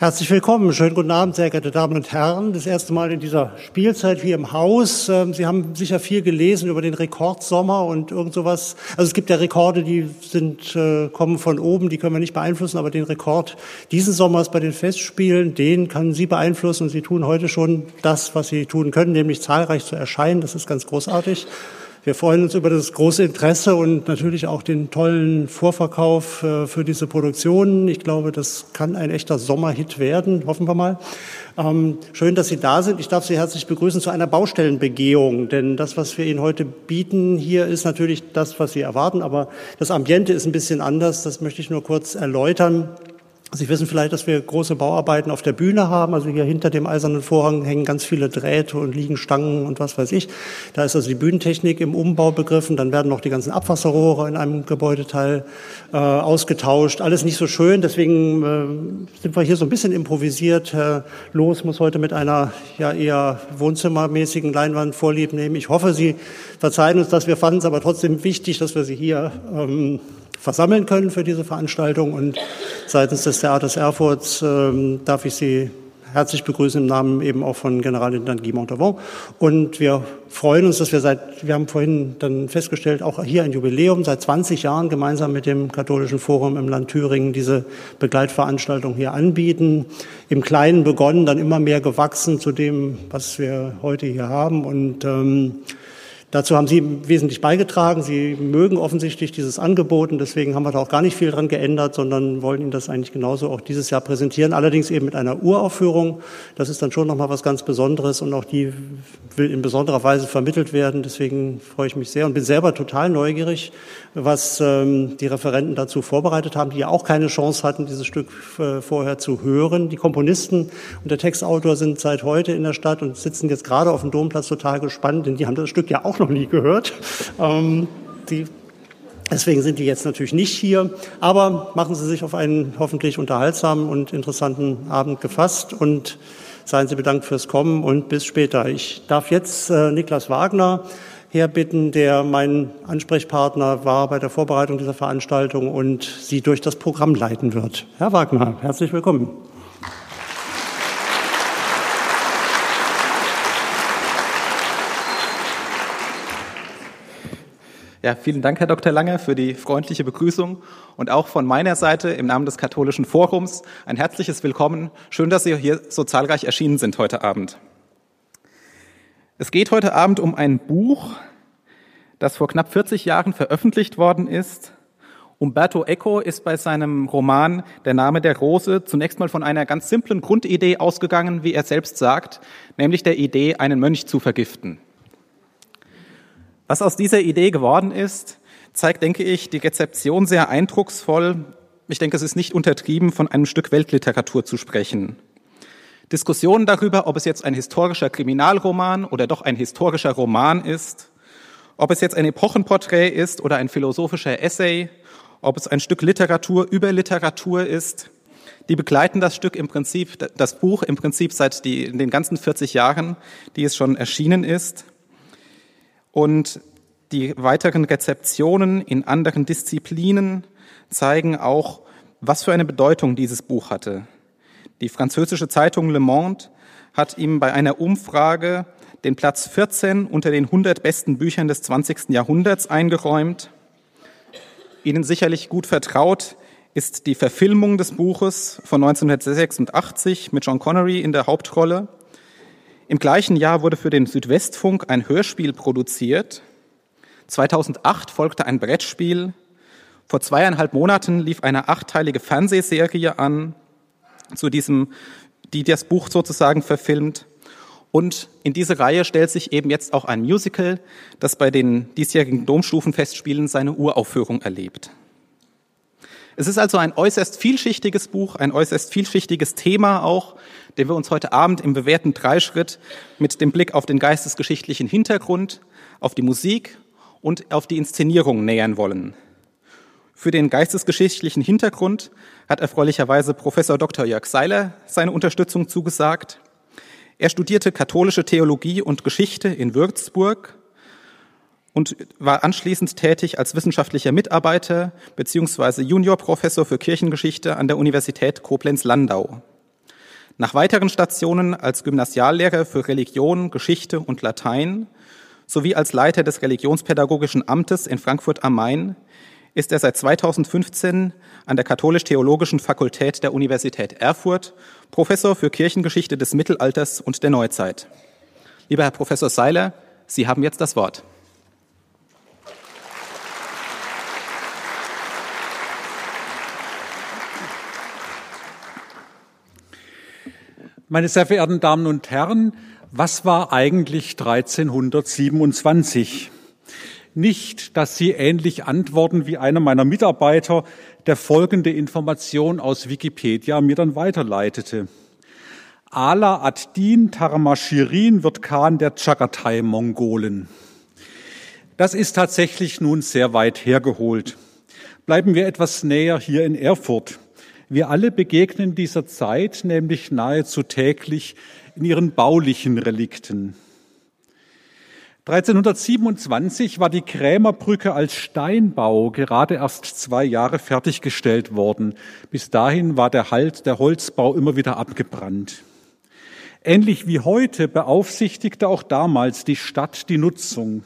Herzlich willkommen, schönen guten Abend, sehr geehrte Damen und Herren. Das erste Mal in dieser Spielzeit wie im Haus. Ähm, Sie haben sicher viel gelesen über den Rekordsommer und irgend sowas. Also es gibt ja Rekorde, die sind, äh, kommen von oben, die können wir nicht beeinflussen, aber den Rekord diesen Sommers bei den Festspielen, den können Sie beeinflussen und Sie tun heute schon das, was Sie tun können, nämlich zahlreich zu erscheinen. Das ist ganz großartig. Wir freuen uns über das große Interesse und natürlich auch den tollen Vorverkauf äh, für diese Produktionen. Ich glaube, das kann ein echter Sommerhit werden, hoffen wir mal. Ähm, schön, dass Sie da sind. Ich darf Sie herzlich begrüßen zu einer Baustellenbegehung, denn das, was wir Ihnen heute bieten hier, ist natürlich das, was Sie erwarten, aber das Ambiente ist ein bisschen anders. Das möchte ich nur kurz erläutern. Sie wissen vielleicht, dass wir große Bauarbeiten auf der Bühne haben. Also hier hinter dem eisernen Vorhang hängen ganz viele Drähte und liegen Stangen und was weiß ich. Da ist also die Bühnentechnik im Umbau begriffen. Dann werden noch die ganzen Abwasserrohre in einem Gebäudeteil äh, ausgetauscht. Alles nicht so schön. Deswegen äh, sind wir hier so ein bisschen improvisiert. Herr Los muss heute mit einer ja eher wohnzimmermäßigen Leinwand vorlieb nehmen. Ich hoffe, Sie verzeihen uns das. Wir fanden es aber trotzdem wichtig, dass wir Sie hier ähm, versammeln können für diese Veranstaltung. Und seitens des Theaters Erfurt ähm, darf ich Sie herzlich begrüßen im Namen eben auch von Generalintendant Guy Montavon. Und wir freuen uns, dass wir seit, wir haben vorhin dann festgestellt, auch hier ein Jubiläum, seit 20 Jahren gemeinsam mit dem Katholischen Forum im Land Thüringen diese Begleitveranstaltung hier anbieten. Im Kleinen begonnen, dann immer mehr gewachsen zu dem, was wir heute hier haben. Und ähm, Dazu haben Sie wesentlich beigetragen. Sie mögen offensichtlich dieses Angebot und deswegen haben wir da auch gar nicht viel dran geändert, sondern wollen Ihnen das eigentlich genauso auch dieses Jahr präsentieren. Allerdings eben mit einer Uraufführung. Das ist dann schon nochmal was ganz Besonderes und auch die will in besonderer Weise vermittelt werden. Deswegen freue ich mich sehr und bin selber total neugierig, was ähm, die Referenten dazu vorbereitet haben, die ja auch keine Chance hatten, dieses Stück äh, vorher zu hören. Die Komponisten und der Textautor sind seit heute in der Stadt und sitzen jetzt gerade auf dem Domplatz total gespannt, denn die haben das Stück ja auch noch nie gehört. Ähm, die, deswegen sind die jetzt natürlich nicht hier. Aber machen Sie sich auf einen hoffentlich unterhaltsamen und interessanten Abend gefasst und seien Sie bedankt fürs Kommen und bis später. Ich darf jetzt äh, Niklas Wagner herbitten, der mein Ansprechpartner war bei der Vorbereitung dieser Veranstaltung und Sie durch das Programm leiten wird. Herr Wagner, herzlich willkommen. Ja, vielen Dank, Herr Dr. Lange, für die freundliche Begrüßung und auch von meiner Seite im Namen des Katholischen Forums ein herzliches Willkommen. Schön, dass Sie hier so zahlreich erschienen sind heute Abend. Es geht heute Abend um ein Buch, das vor knapp 40 Jahren veröffentlicht worden ist. Umberto Eco ist bei seinem Roman Der Name der Rose zunächst mal von einer ganz simplen Grundidee ausgegangen, wie er selbst sagt, nämlich der Idee, einen Mönch zu vergiften. Was aus dieser Idee geworden ist, zeigt, denke ich, die Rezeption sehr eindrucksvoll. Ich denke, es ist nicht untertrieben, von einem Stück Weltliteratur zu sprechen. Diskussionen darüber, ob es jetzt ein historischer Kriminalroman oder doch ein historischer Roman ist, ob es jetzt ein Epochenporträt ist oder ein philosophischer Essay, ob es ein Stück Literatur über Literatur ist, die begleiten das Stück im Prinzip, das Buch im Prinzip seit die, den ganzen 40 Jahren, die es schon erschienen ist. Und die weiteren Rezeptionen in anderen Disziplinen zeigen auch, was für eine Bedeutung dieses Buch hatte. Die französische Zeitung Le Monde hat ihm bei einer Umfrage den Platz 14 unter den 100 besten Büchern des 20. Jahrhunderts eingeräumt. Ihnen sicherlich gut vertraut ist die Verfilmung des Buches von 1986 mit John Connery in der Hauptrolle. Im gleichen Jahr wurde für den Südwestfunk ein Hörspiel produziert. 2008 folgte ein Brettspiel. Vor zweieinhalb Monaten lief eine achteilige Fernsehserie an, zu diesem, die das Buch sozusagen verfilmt. Und in diese Reihe stellt sich eben jetzt auch ein Musical, das bei den diesjährigen Domstufenfestspielen seine Uraufführung erlebt. Es ist also ein äußerst vielschichtiges Buch, ein äußerst vielschichtiges Thema auch, dem wir uns heute Abend im bewährten Dreischritt mit dem Blick auf den geistesgeschichtlichen Hintergrund, auf die Musik und auf die Inszenierung nähern wollen. Für den geistesgeschichtlichen Hintergrund hat erfreulicherweise Professor Dr. Jörg Seiler seine Unterstützung zugesagt. Er studierte katholische Theologie und Geschichte in Würzburg und war anschließend tätig als wissenschaftlicher Mitarbeiter beziehungsweise Juniorprofessor für Kirchengeschichte an der Universität Koblenz-Landau. Nach weiteren Stationen als Gymnasiallehrer für Religion, Geschichte und Latein sowie als Leiter des Religionspädagogischen Amtes in Frankfurt am Main ist er seit 2015 an der Katholisch-Theologischen Fakultät der Universität Erfurt Professor für Kirchengeschichte des Mittelalters und der Neuzeit. Lieber Herr Professor Seiler, Sie haben jetzt das Wort. Meine sehr verehrten Damen und Herren, was war eigentlich 1327? Nicht, dass Sie ähnlich antworten wie einer meiner Mitarbeiter, der folgende Information aus Wikipedia mir dann weiterleitete. Ala ad-Din Tarmashirin wird Khan der Chagatai-Mongolen. Das ist tatsächlich nun sehr weit hergeholt. Bleiben wir etwas näher hier in Erfurt. Wir alle begegnen dieser Zeit nämlich nahezu täglich in ihren baulichen Relikten. 1327 war die Krämerbrücke als Steinbau gerade erst zwei Jahre fertiggestellt worden. Bis dahin war der Halt der Holzbau immer wieder abgebrannt. Ähnlich wie heute beaufsichtigte auch damals die Stadt die Nutzung.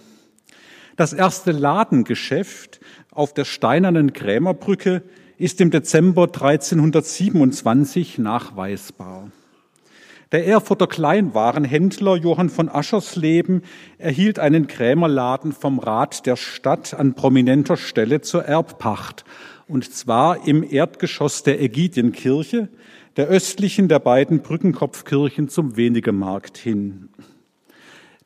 Das erste Ladengeschäft auf der steinernen Krämerbrücke ist im Dezember 1327 nachweisbar. Der Erfurter Kleinwarenhändler Johann von Aschersleben erhielt einen Krämerladen vom Rat der Stadt an prominenter Stelle zur Erbpacht, und zwar im Erdgeschoss der Ägidienkirche, der östlichen der beiden Brückenkopfkirchen zum Wenigemarkt hin.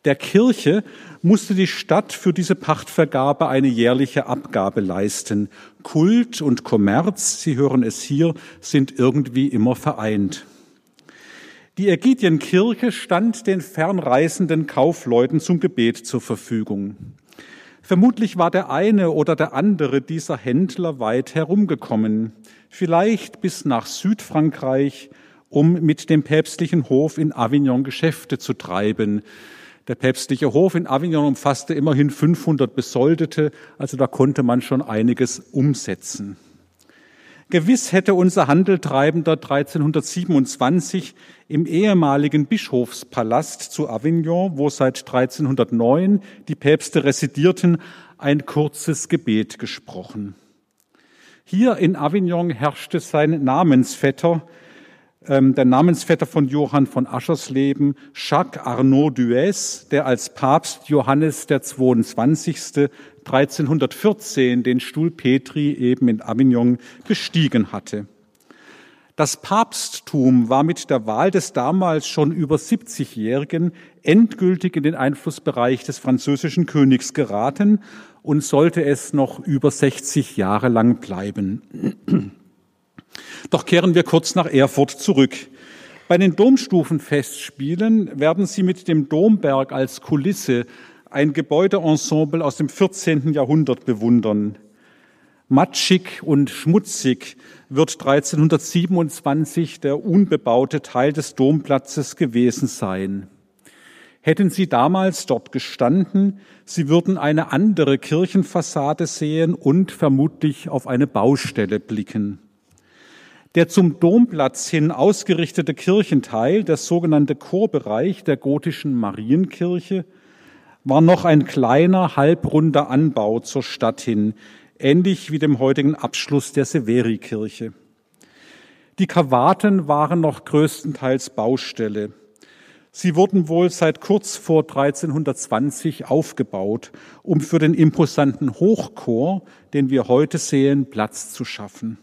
Der Kirche musste die Stadt für diese Pachtvergabe eine jährliche Abgabe leisten. Kult und Kommerz, Sie hören es hier, sind irgendwie immer vereint. Die Ägidienkirche stand den fernreisenden Kaufleuten zum Gebet zur Verfügung. Vermutlich war der eine oder der andere dieser Händler weit herumgekommen, vielleicht bis nach Südfrankreich, um mit dem päpstlichen Hof in Avignon Geschäfte zu treiben. Der päpstliche Hof in Avignon umfasste immerhin 500 Besoldete, also da konnte man schon einiges umsetzen. Gewiss hätte unser Handeltreibender 1327 im ehemaligen Bischofspalast zu Avignon, wo seit 1309 die Päpste residierten, ein kurzes Gebet gesprochen. Hier in Avignon herrschte sein Namensvetter, ähm, der Namensvetter von Johann von Aschersleben, Jacques Arnaud Duès, der als Papst Johannes der 22. 1314 den Stuhl Petri eben in Avignon bestiegen hatte. Das Papsttum war mit der Wahl des damals schon über 70-Jährigen endgültig in den Einflussbereich des französischen Königs geraten und sollte es noch über 60 Jahre lang bleiben. Doch kehren wir kurz nach Erfurt zurück. Bei den Domstufenfestspielen werden Sie mit dem Domberg als Kulisse ein Gebäudeensemble aus dem 14. Jahrhundert bewundern. Matschig und schmutzig wird 1327 der unbebaute Teil des Domplatzes gewesen sein. Hätten Sie damals dort gestanden, Sie würden eine andere Kirchenfassade sehen und vermutlich auf eine Baustelle blicken. Der zum Domplatz hin ausgerichtete Kirchenteil, der sogenannte Chorbereich der gotischen Marienkirche, war noch ein kleiner, halbrunder Anbau zur Stadt hin, ähnlich wie dem heutigen Abschluss der Severi-Kirche. Die Kavaten waren noch größtenteils Baustelle. Sie wurden wohl seit kurz vor 1320 aufgebaut, um für den imposanten Hochchor, den wir heute sehen, Platz zu schaffen.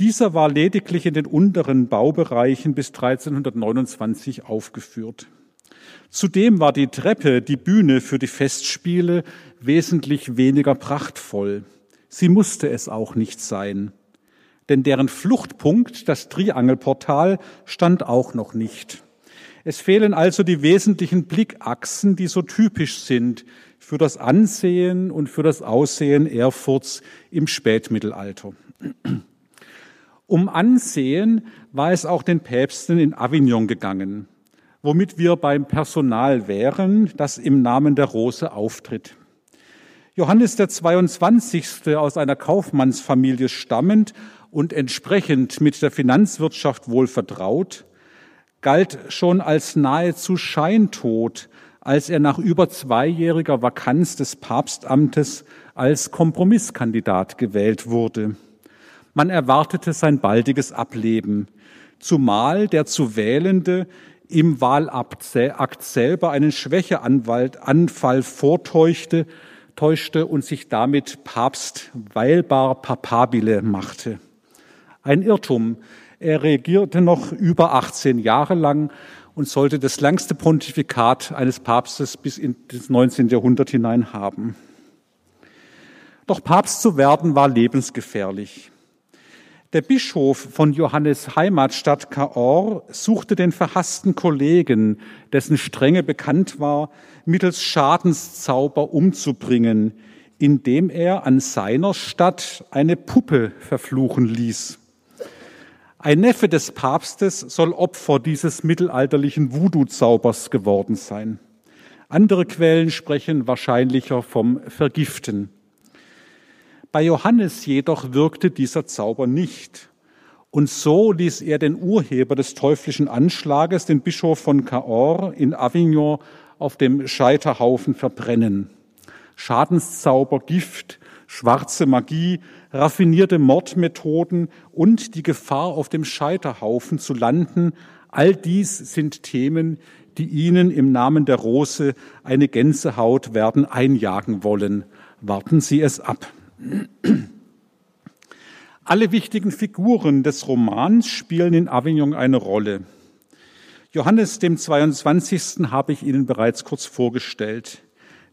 Dieser war lediglich in den unteren Baubereichen bis 1329 aufgeführt. Zudem war die Treppe, die Bühne für die Festspiele, wesentlich weniger prachtvoll. Sie musste es auch nicht sein. Denn deren Fluchtpunkt, das Triangelportal, stand auch noch nicht. Es fehlen also die wesentlichen Blickachsen, die so typisch sind für das Ansehen und für das Aussehen Erfurts im Spätmittelalter. Um Ansehen war es auch den Päpsten in Avignon gegangen, womit wir beim Personal wären, das im Namen der Rose auftritt. Johannes der 22. aus einer Kaufmannsfamilie stammend und entsprechend mit der Finanzwirtschaft wohl vertraut, galt schon als nahezu scheintot, als er nach über zweijähriger Vakanz des Papstamtes als Kompromisskandidat gewählt wurde. Man erwartete sein baldiges Ableben, zumal der zu Wählende im Wahlakt selber einen Schwächeanfall vortäuschte täuschte und sich damit Papst weilbar papabile machte. Ein Irrtum. Er regierte noch über 18 Jahre lang und sollte das längste Pontifikat eines Papstes bis in das 19. Jahrhundert hinein haben. Doch Papst zu werden war lebensgefährlich. Der Bischof von Johannes Heimatstadt Cahors suchte den verhassten Kollegen, dessen Strenge bekannt war, mittels Schadenszauber umzubringen, indem er an seiner Stadt eine Puppe verfluchen ließ. Ein Neffe des Papstes soll Opfer dieses mittelalterlichen Voodoo-Zaubers geworden sein. Andere Quellen sprechen wahrscheinlicher vom Vergiften. Bei Johannes jedoch wirkte dieser Zauber nicht. Und so ließ er den Urheber des teuflischen Anschlages, den Bischof von Cahors in Avignon, auf dem Scheiterhaufen verbrennen. Schadenszauber, Gift, schwarze Magie, raffinierte Mordmethoden und die Gefahr, auf dem Scheiterhaufen zu landen, all dies sind Themen, die Ihnen im Namen der Rose eine Gänsehaut werden einjagen wollen. Warten Sie es ab. Alle wichtigen Figuren des Romans spielen in Avignon eine Rolle. Johannes dem 22. habe ich Ihnen bereits kurz vorgestellt.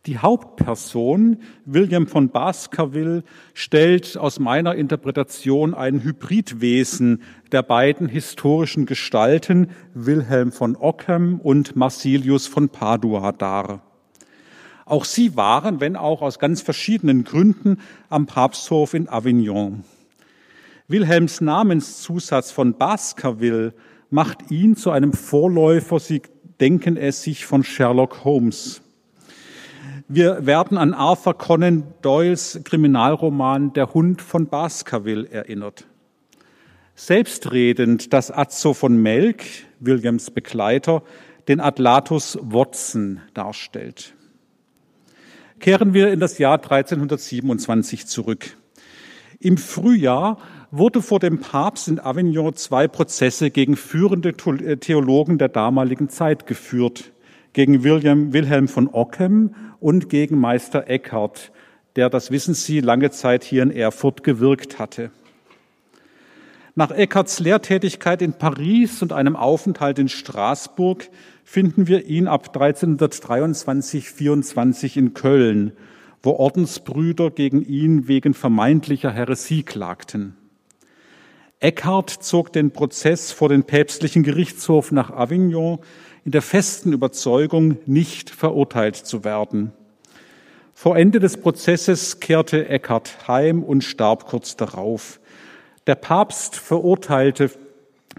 Die Hauptperson, William von Baskerville, stellt aus meiner Interpretation ein Hybridwesen der beiden historischen Gestalten, Wilhelm von Ockham und Marsilius von Padua, dar. Auch sie waren, wenn auch aus ganz verschiedenen Gründen, am Papsthof in Avignon. Wilhelms Namenszusatz von Baskerville macht ihn zu einem Vorläufer, Sie denken es sich, von Sherlock Holmes. Wir werden an Arthur Conan Doyles Kriminalroman Der Hund von Baskerville erinnert. Selbstredend, dass Azzo von Melk, Williams Begleiter, den Atlatus Watson darstellt. Kehren wir in das Jahr 1327 zurück. Im Frühjahr wurde vor dem Papst in Avignon zwei Prozesse gegen führende Theologen der damaligen Zeit geführt gegen William, Wilhelm von Ockham und gegen Meister Eckhart, der, das wissen Sie, lange Zeit hier in Erfurt gewirkt hatte. Nach Eckharts Lehrtätigkeit in Paris und einem Aufenthalt in Straßburg finden wir ihn ab 1323-24 in Köln, wo Ordensbrüder gegen ihn wegen vermeintlicher Häresie klagten. Eckhart zog den Prozess vor den päpstlichen Gerichtshof nach Avignon, in der festen Überzeugung, nicht verurteilt zu werden. Vor Ende des Prozesses kehrte Eckhart heim und starb kurz darauf. Der Papst verurteilte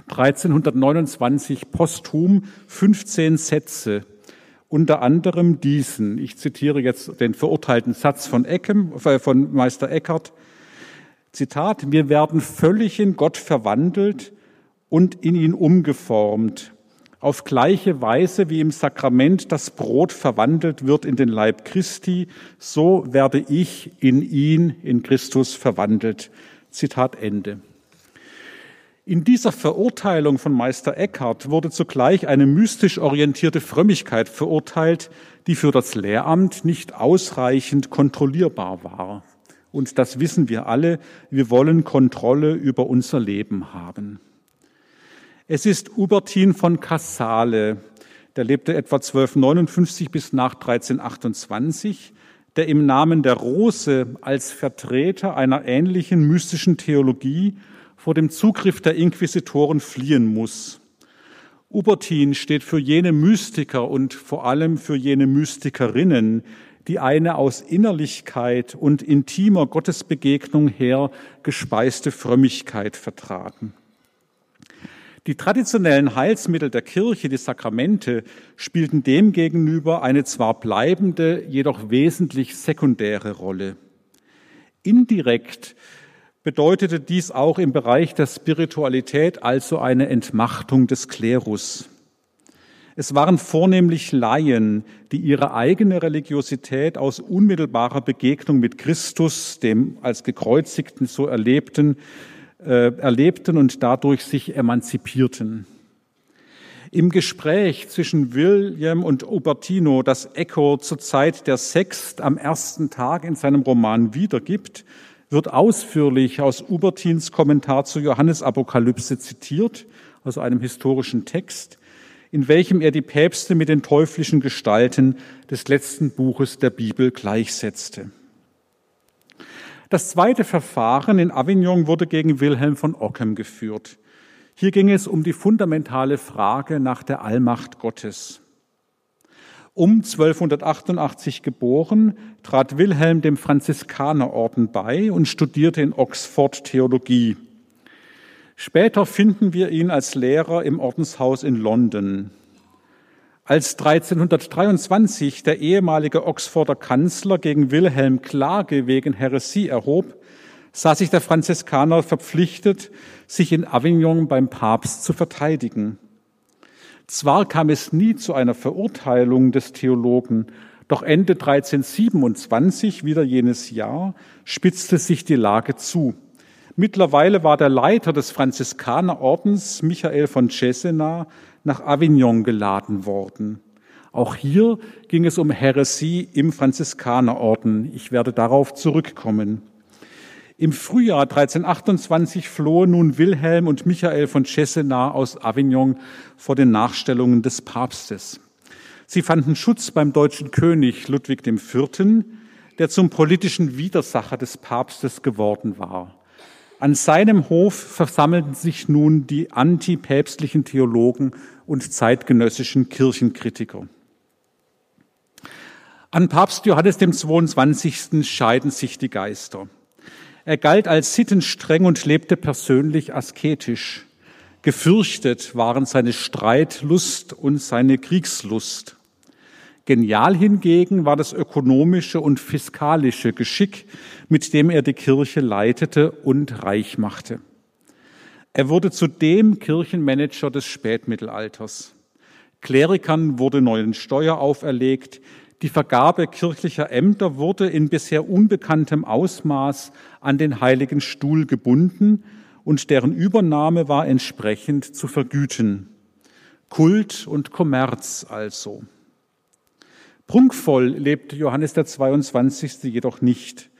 1329 posthum 15 Sätze, unter anderem diesen. Ich zitiere jetzt den verurteilten Satz von, Eckem, äh, von Meister Eckhart. Zitat, wir werden völlig in Gott verwandelt und in ihn umgeformt auf gleiche Weise wie im Sakrament das Brot verwandelt wird in den Leib Christi, so werde ich in ihn, in Christus verwandelt. Zitat Ende. In dieser Verurteilung von Meister Eckhart wurde zugleich eine mystisch orientierte Frömmigkeit verurteilt, die für das Lehramt nicht ausreichend kontrollierbar war. Und das wissen wir alle, wir wollen Kontrolle über unser Leben haben. Es ist Hubertin von Cassale, der lebte etwa 1259 bis nach 1328, der im Namen der Rose als Vertreter einer ähnlichen mystischen Theologie vor dem Zugriff der Inquisitoren fliehen muss. Hubertin steht für jene Mystiker und vor allem für jene Mystikerinnen, die eine aus Innerlichkeit und intimer Gottesbegegnung her gespeiste Frömmigkeit vertragen. Die traditionellen Heilsmittel der Kirche, die Sakramente, spielten demgegenüber eine zwar bleibende, jedoch wesentlich sekundäre Rolle. Indirekt bedeutete dies auch im Bereich der Spiritualität also eine Entmachtung des Klerus. Es waren vornehmlich Laien, die ihre eigene Religiosität aus unmittelbarer Begegnung mit Christus, dem als gekreuzigten so erlebten, äh, erlebten und dadurch sich emanzipierten. Im Gespräch zwischen William und Ubertino, das Echo zur Zeit der Sext am ersten Tag in seinem Roman wiedergibt, wird ausführlich aus Ubertins Kommentar zur Johannesapokalypse zitiert, also einem historischen Text, in welchem er die Päpste mit den teuflischen Gestalten des letzten Buches der Bibel gleichsetzte. Das zweite Verfahren in Avignon wurde gegen Wilhelm von Ockham geführt. Hier ging es um die fundamentale Frage nach der Allmacht Gottes. Um 1288 geboren, trat Wilhelm dem Franziskanerorden bei und studierte in Oxford Theologie. Später finden wir ihn als Lehrer im Ordenshaus in London. Als 1323 der ehemalige Oxforder Kanzler gegen Wilhelm Klage wegen Häresie erhob, sah sich der Franziskaner verpflichtet, sich in Avignon beim Papst zu verteidigen. Zwar kam es nie zu einer Verurteilung des Theologen, doch Ende 1327, wieder jenes Jahr, spitzte sich die Lage zu. Mittlerweile war der Leiter des Franziskanerordens, Michael von Cesena, nach Avignon geladen worden. Auch hier ging es um Häresie im Franziskanerorden. Ich werde darauf zurückkommen. Im Frühjahr 1328 flohen nun Wilhelm und Michael von Cesena aus Avignon vor den Nachstellungen des Papstes. Sie fanden Schutz beim deutschen König Ludwig IV., der zum politischen Widersacher des Papstes geworden war. An seinem Hof versammelten sich nun die antipäpstlichen Theologen und zeitgenössischen Kirchenkritiker. An Papst Johannes dem 22. scheiden sich die Geister. Er galt als sittenstreng und lebte persönlich asketisch. Gefürchtet waren seine Streitlust und seine Kriegslust. Genial hingegen war das ökonomische und fiskalische Geschick, mit dem er die Kirche leitete und reich machte. Er wurde zudem Kirchenmanager des Spätmittelalters. Klerikern wurde neuen Steuer auferlegt, die Vergabe kirchlicher Ämter wurde in bisher unbekanntem Ausmaß an den Heiligen Stuhl gebunden und deren Übernahme war entsprechend zu vergüten. Kult und Kommerz also. Prunkvoll lebte Johannes der 22. jedoch nicht.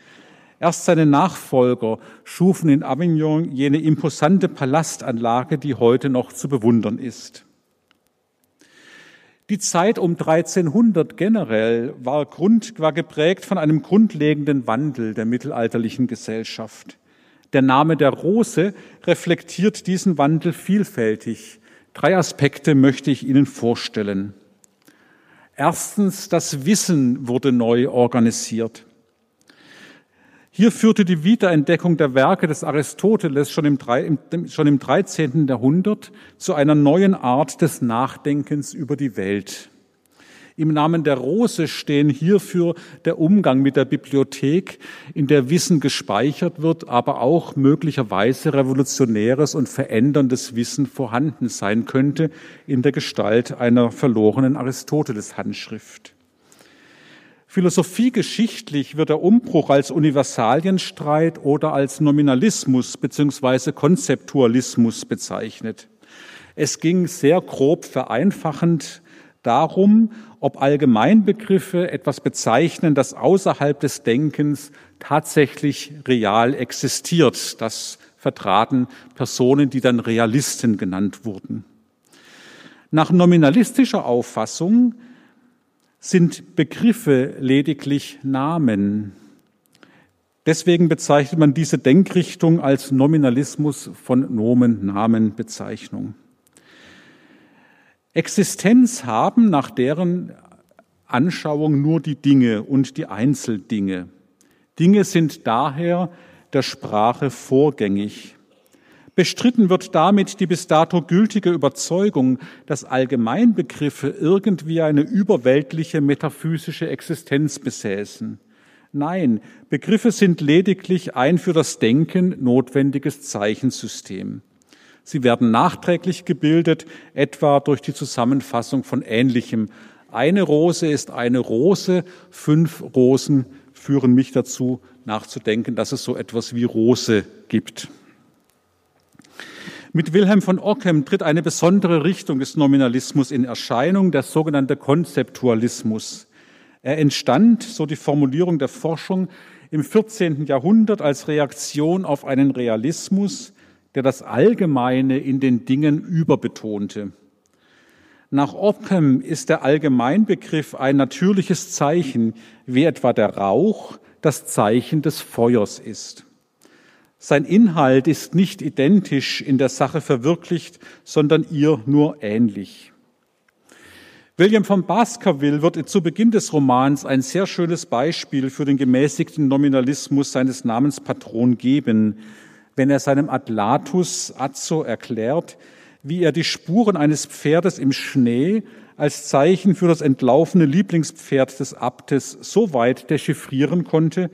Erst seine Nachfolger schufen in Avignon jene imposante Palastanlage, die heute noch zu bewundern ist. Die Zeit um 1300 generell war, Grund, war geprägt von einem grundlegenden Wandel der mittelalterlichen Gesellschaft. Der Name der Rose reflektiert diesen Wandel vielfältig. Drei Aspekte möchte ich Ihnen vorstellen. Erstens, das Wissen wurde neu organisiert. Hier führte die Wiederentdeckung der Werke des Aristoteles schon im, schon im 13. Jahrhundert zu einer neuen Art des Nachdenkens über die Welt. Im Namen der Rose stehen hierfür der Umgang mit der Bibliothek, in der Wissen gespeichert wird, aber auch möglicherweise revolutionäres und veränderndes Wissen vorhanden sein könnte in der Gestalt einer verlorenen Aristoteles-Handschrift. Philosophiegeschichtlich wird der Umbruch als Universalienstreit oder als Nominalismus beziehungsweise Konzeptualismus bezeichnet. Es ging sehr grob vereinfachend darum, ob Allgemeinbegriffe etwas bezeichnen, das außerhalb des Denkens tatsächlich real existiert. Das vertraten Personen, die dann Realisten genannt wurden. Nach nominalistischer Auffassung sind Begriffe lediglich Namen. Deswegen bezeichnet man diese Denkrichtung als Nominalismus von Nomen-Namen-Bezeichnung. Existenz haben nach deren Anschauung nur die Dinge und die Einzeldinge. Dinge sind daher der Sprache vorgängig. Bestritten wird damit die bis dato gültige Überzeugung, dass Allgemeinbegriffe irgendwie eine überweltliche metaphysische Existenz besäßen. Nein, Begriffe sind lediglich ein für das Denken notwendiges Zeichensystem. Sie werden nachträglich gebildet, etwa durch die Zusammenfassung von Ähnlichem. Eine Rose ist eine Rose, fünf Rosen führen mich dazu, nachzudenken, dass es so etwas wie Rose gibt. Mit Wilhelm von Ockham tritt eine besondere Richtung des Nominalismus in Erscheinung, der sogenannte Konzeptualismus. Er entstand, so die Formulierung der Forschung, im 14. Jahrhundert als Reaktion auf einen Realismus, der das Allgemeine in den Dingen überbetonte. Nach Ockham ist der Allgemeinbegriff ein natürliches Zeichen, wie etwa der Rauch das Zeichen des Feuers ist. Sein Inhalt ist nicht identisch in der Sache verwirklicht, sondern ihr nur ähnlich. William von Baskerville wird zu Beginn des Romans ein sehr schönes Beispiel für den gemäßigten Nominalismus seines Namenspatron geben, wenn er seinem Atlatus Azzo erklärt, wie er die Spuren eines Pferdes im Schnee als Zeichen für das entlaufene Lieblingspferd des Abtes so weit dechiffrieren konnte,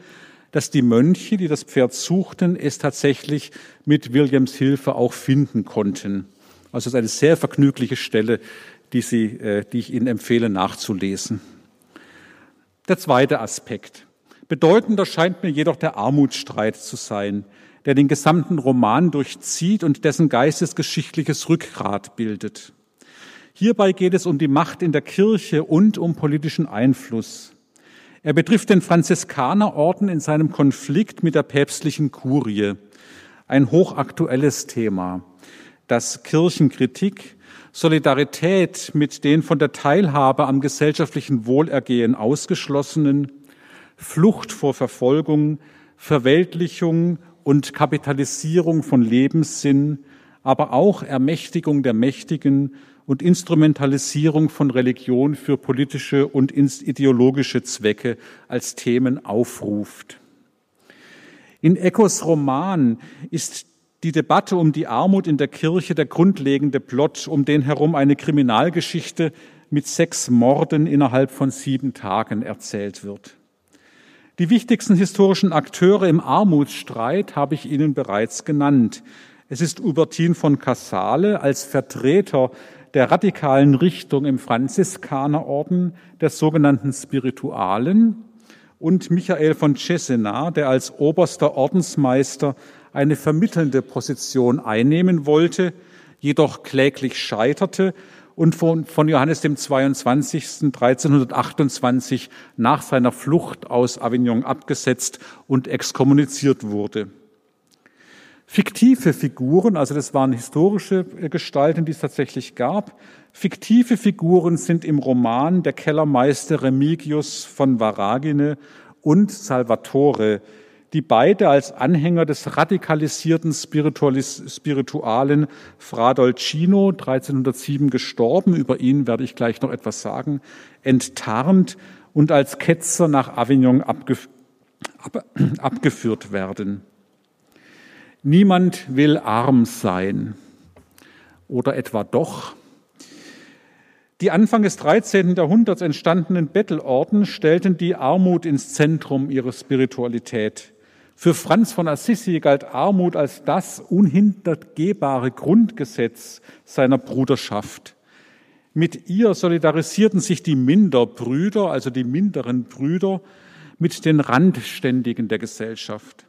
dass die Mönche, die das Pferd suchten, es tatsächlich mit Williams Hilfe auch finden konnten. Also es ist eine sehr vergnügliche Stelle die, Sie, äh, die ich Ihnen empfehle nachzulesen. Der zweite Aspekt. Bedeutender scheint mir jedoch der Armutsstreit zu sein, der den gesamten Roman durchzieht und dessen geistesgeschichtliches Rückgrat bildet. Hierbei geht es um die Macht in der Kirche und um politischen Einfluss. Er betrifft den Franziskanerorden in seinem Konflikt mit der päpstlichen Kurie. Ein hochaktuelles Thema, das Kirchenkritik Solidarität mit den von der Teilhabe am gesellschaftlichen Wohlergehen ausgeschlossenen, Flucht vor Verfolgung, Verweltlichung und Kapitalisierung von Lebenssinn, aber auch Ermächtigung der Mächtigen und Instrumentalisierung von Religion für politische und ideologische Zwecke als Themen aufruft. In Echos Roman ist die Debatte um die Armut in der Kirche der grundlegende Plot, um den herum eine Kriminalgeschichte mit sechs Morden innerhalb von sieben Tagen erzählt wird. Die wichtigsten historischen Akteure im Armutsstreit habe ich Ihnen bereits genannt. Es ist Hubertin von Casale als Vertreter der radikalen Richtung im Franziskanerorden, der sogenannten Spiritualen, und Michael von Cesena, der als oberster Ordensmeister eine vermittelnde Position einnehmen wollte, jedoch kläglich scheiterte und von, von Johannes dem 22. 1328 nach seiner Flucht aus Avignon abgesetzt und exkommuniziert wurde. Fiktive Figuren, also das waren historische Gestalten, die es tatsächlich gab. Fiktive Figuren sind im Roman der Kellermeister Remigius von Varagine und Salvatore, die beide als Anhänger des radikalisierten Spiritualen Fra Dolcino, 1307 gestorben, über ihn werde ich gleich noch etwas sagen, enttarnt und als Ketzer nach Avignon abgef ab abgeführt werden. Niemand will arm sein. Oder etwa doch? Die Anfang des 13. Jahrhunderts entstandenen Bettelorden stellten die Armut ins Zentrum ihrer Spiritualität. Für Franz von Assisi galt Armut als das unhintergehbare Grundgesetz seiner Bruderschaft. Mit ihr solidarisierten sich die Minderbrüder, also die minderen Brüder, mit den Randständigen der Gesellschaft.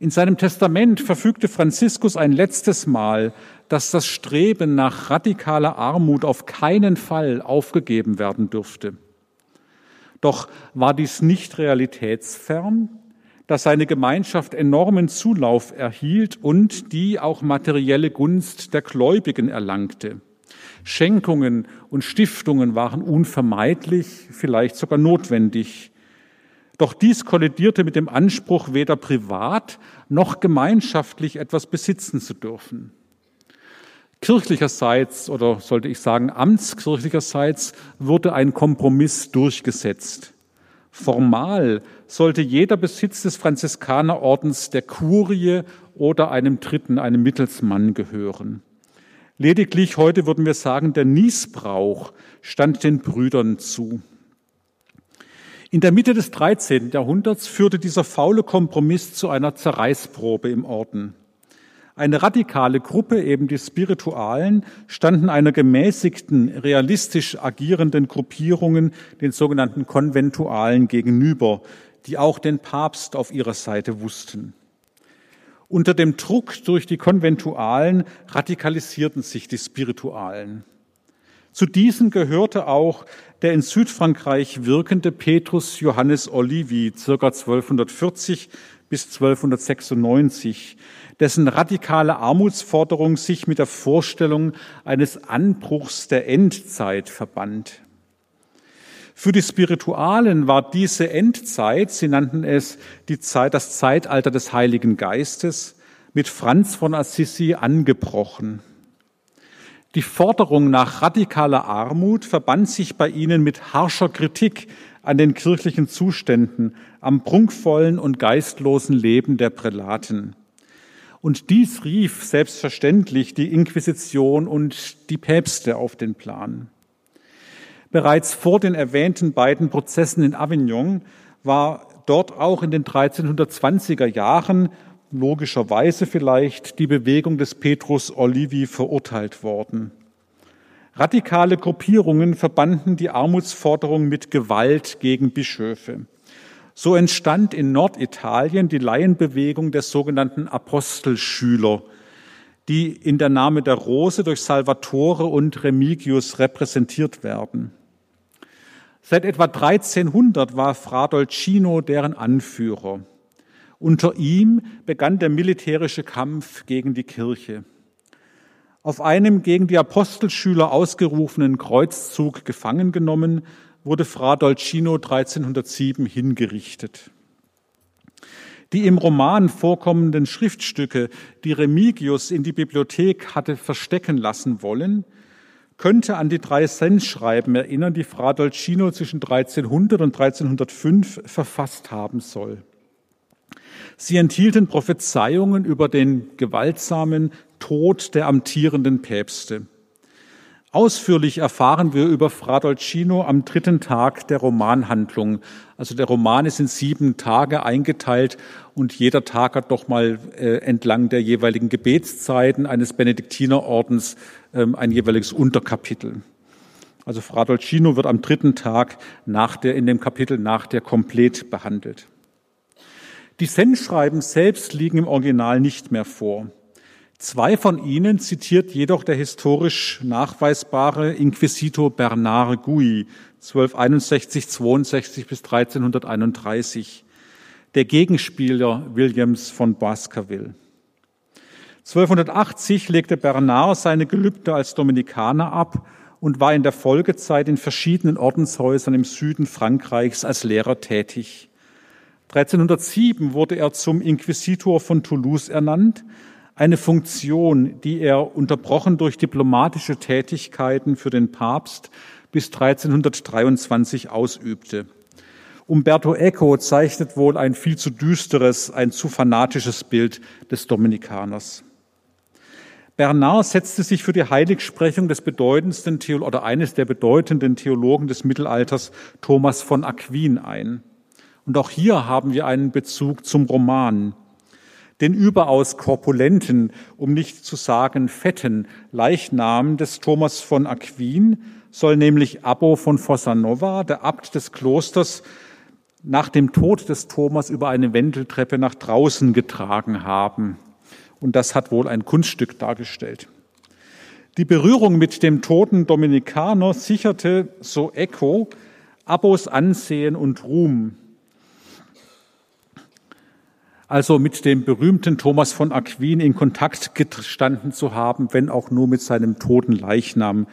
In seinem Testament verfügte Franziskus ein letztes Mal, dass das Streben nach radikaler Armut auf keinen Fall aufgegeben werden dürfte. Doch war dies nicht realitätsfern, dass seine Gemeinschaft enormen Zulauf erhielt und die auch materielle Gunst der Gläubigen erlangte. Schenkungen und Stiftungen waren unvermeidlich, vielleicht sogar notwendig. Doch dies kollidierte mit dem Anspruch, weder privat noch gemeinschaftlich etwas besitzen zu dürfen. Kirchlicherseits oder sollte ich sagen amtskirchlicherseits wurde ein Kompromiss durchgesetzt. Formal sollte jeder Besitz des Franziskanerordens der Kurie oder einem Dritten, einem Mittelsmann gehören. Lediglich heute würden wir sagen, der Niesbrauch stand den Brüdern zu. In der Mitte des 13. Jahrhunderts führte dieser faule Kompromiss zu einer Zerreißprobe im Orden. Eine radikale Gruppe, eben die Spiritualen, standen einer gemäßigten, realistisch agierenden Gruppierungen, den sogenannten Konventualen, gegenüber, die auch den Papst auf ihrer Seite wussten. Unter dem Druck durch die Konventualen radikalisierten sich die Spiritualen. Zu diesen gehörte auch der in Südfrankreich wirkende Petrus Johannes Olivi, circa 1240 bis 1296, dessen radikale Armutsforderung sich mit der Vorstellung eines Anbruchs der Endzeit verband. Für die Spiritualen war diese Endzeit, sie nannten es die Zeit, das Zeitalter des Heiligen Geistes, mit Franz von Assisi angebrochen. Die Forderung nach radikaler Armut verband sich bei ihnen mit harscher Kritik an den kirchlichen Zuständen, am prunkvollen und geistlosen Leben der Prälaten. Und dies rief selbstverständlich die Inquisition und die Päpste auf den Plan. Bereits vor den erwähnten beiden Prozessen in Avignon war dort auch in den 1320er Jahren logischerweise vielleicht die Bewegung des Petrus Olivi verurteilt worden. Radikale Gruppierungen verbanden die Armutsforderung mit Gewalt gegen Bischöfe. So entstand in Norditalien die Laienbewegung der sogenannten Apostelschüler, die in der Name der Rose durch Salvatore und Remigius repräsentiert werden. Seit etwa 1300 war Fra Dolcino deren Anführer. Unter ihm begann der militärische Kampf gegen die Kirche. Auf einem gegen die Apostelschüler ausgerufenen Kreuzzug gefangen genommen, wurde Fra Dolcino 1307 hingerichtet. Die im Roman vorkommenden Schriftstücke, die Remigius in die Bibliothek hatte verstecken lassen wollen, könnte an die drei Sensschreiben erinnern, die Fra Dolcino zwischen 1300 und 1305 verfasst haben soll. Sie enthielten Prophezeiungen über den gewaltsamen Tod der amtierenden Päpste. Ausführlich erfahren wir über Fra Dolcino am dritten Tag der Romanhandlung. Also der Roman ist in sieben Tage eingeteilt und jeder Tag hat doch mal äh, entlang der jeweiligen Gebetszeiten eines Benediktinerordens ähm, ein jeweiliges Unterkapitel. Also Fra Dolcino wird am dritten Tag nach der, in dem Kapitel nach der komplett behandelt. Die Sendschreiben selbst liegen im Original nicht mehr vor. Zwei von ihnen zitiert jedoch der historisch nachweisbare Inquisitor Bernard Gui, 1261, 62 bis 1331, der Gegenspieler Williams von Baskerville. 1280 legte Bernard seine Gelübde als Dominikaner ab und war in der Folgezeit in verschiedenen Ordenshäusern im Süden Frankreichs als Lehrer tätig. 1307 wurde er zum Inquisitor von Toulouse ernannt eine Funktion, die er unterbrochen durch diplomatische Tätigkeiten für den Papst bis 1323 ausübte. Umberto Eco zeichnet wohl ein viel zu düsteres, ein zu fanatisches Bild des Dominikaners. Bernard setzte sich für die Heiligsprechung des bedeutendsten Theolo oder eines der bedeutenden Theologen des Mittelalters, Thomas von Aquin, ein. Und auch hier haben wir einen Bezug zum Roman den überaus korpulenten, um nicht zu sagen fetten Leichnam des Thomas von Aquin soll nämlich Abbo von Fossanova, der Abt des Klosters, nach dem Tod des Thomas über eine Wendeltreppe nach draußen getragen haben. Und das hat wohl ein Kunststück dargestellt. Die Berührung mit dem toten Dominikaner sicherte, so Echo, Abbos Ansehen und Ruhm also mit dem berühmten Thomas von Aquin in Kontakt gestanden zu haben, wenn auch nur mit seinem toten Leichnam,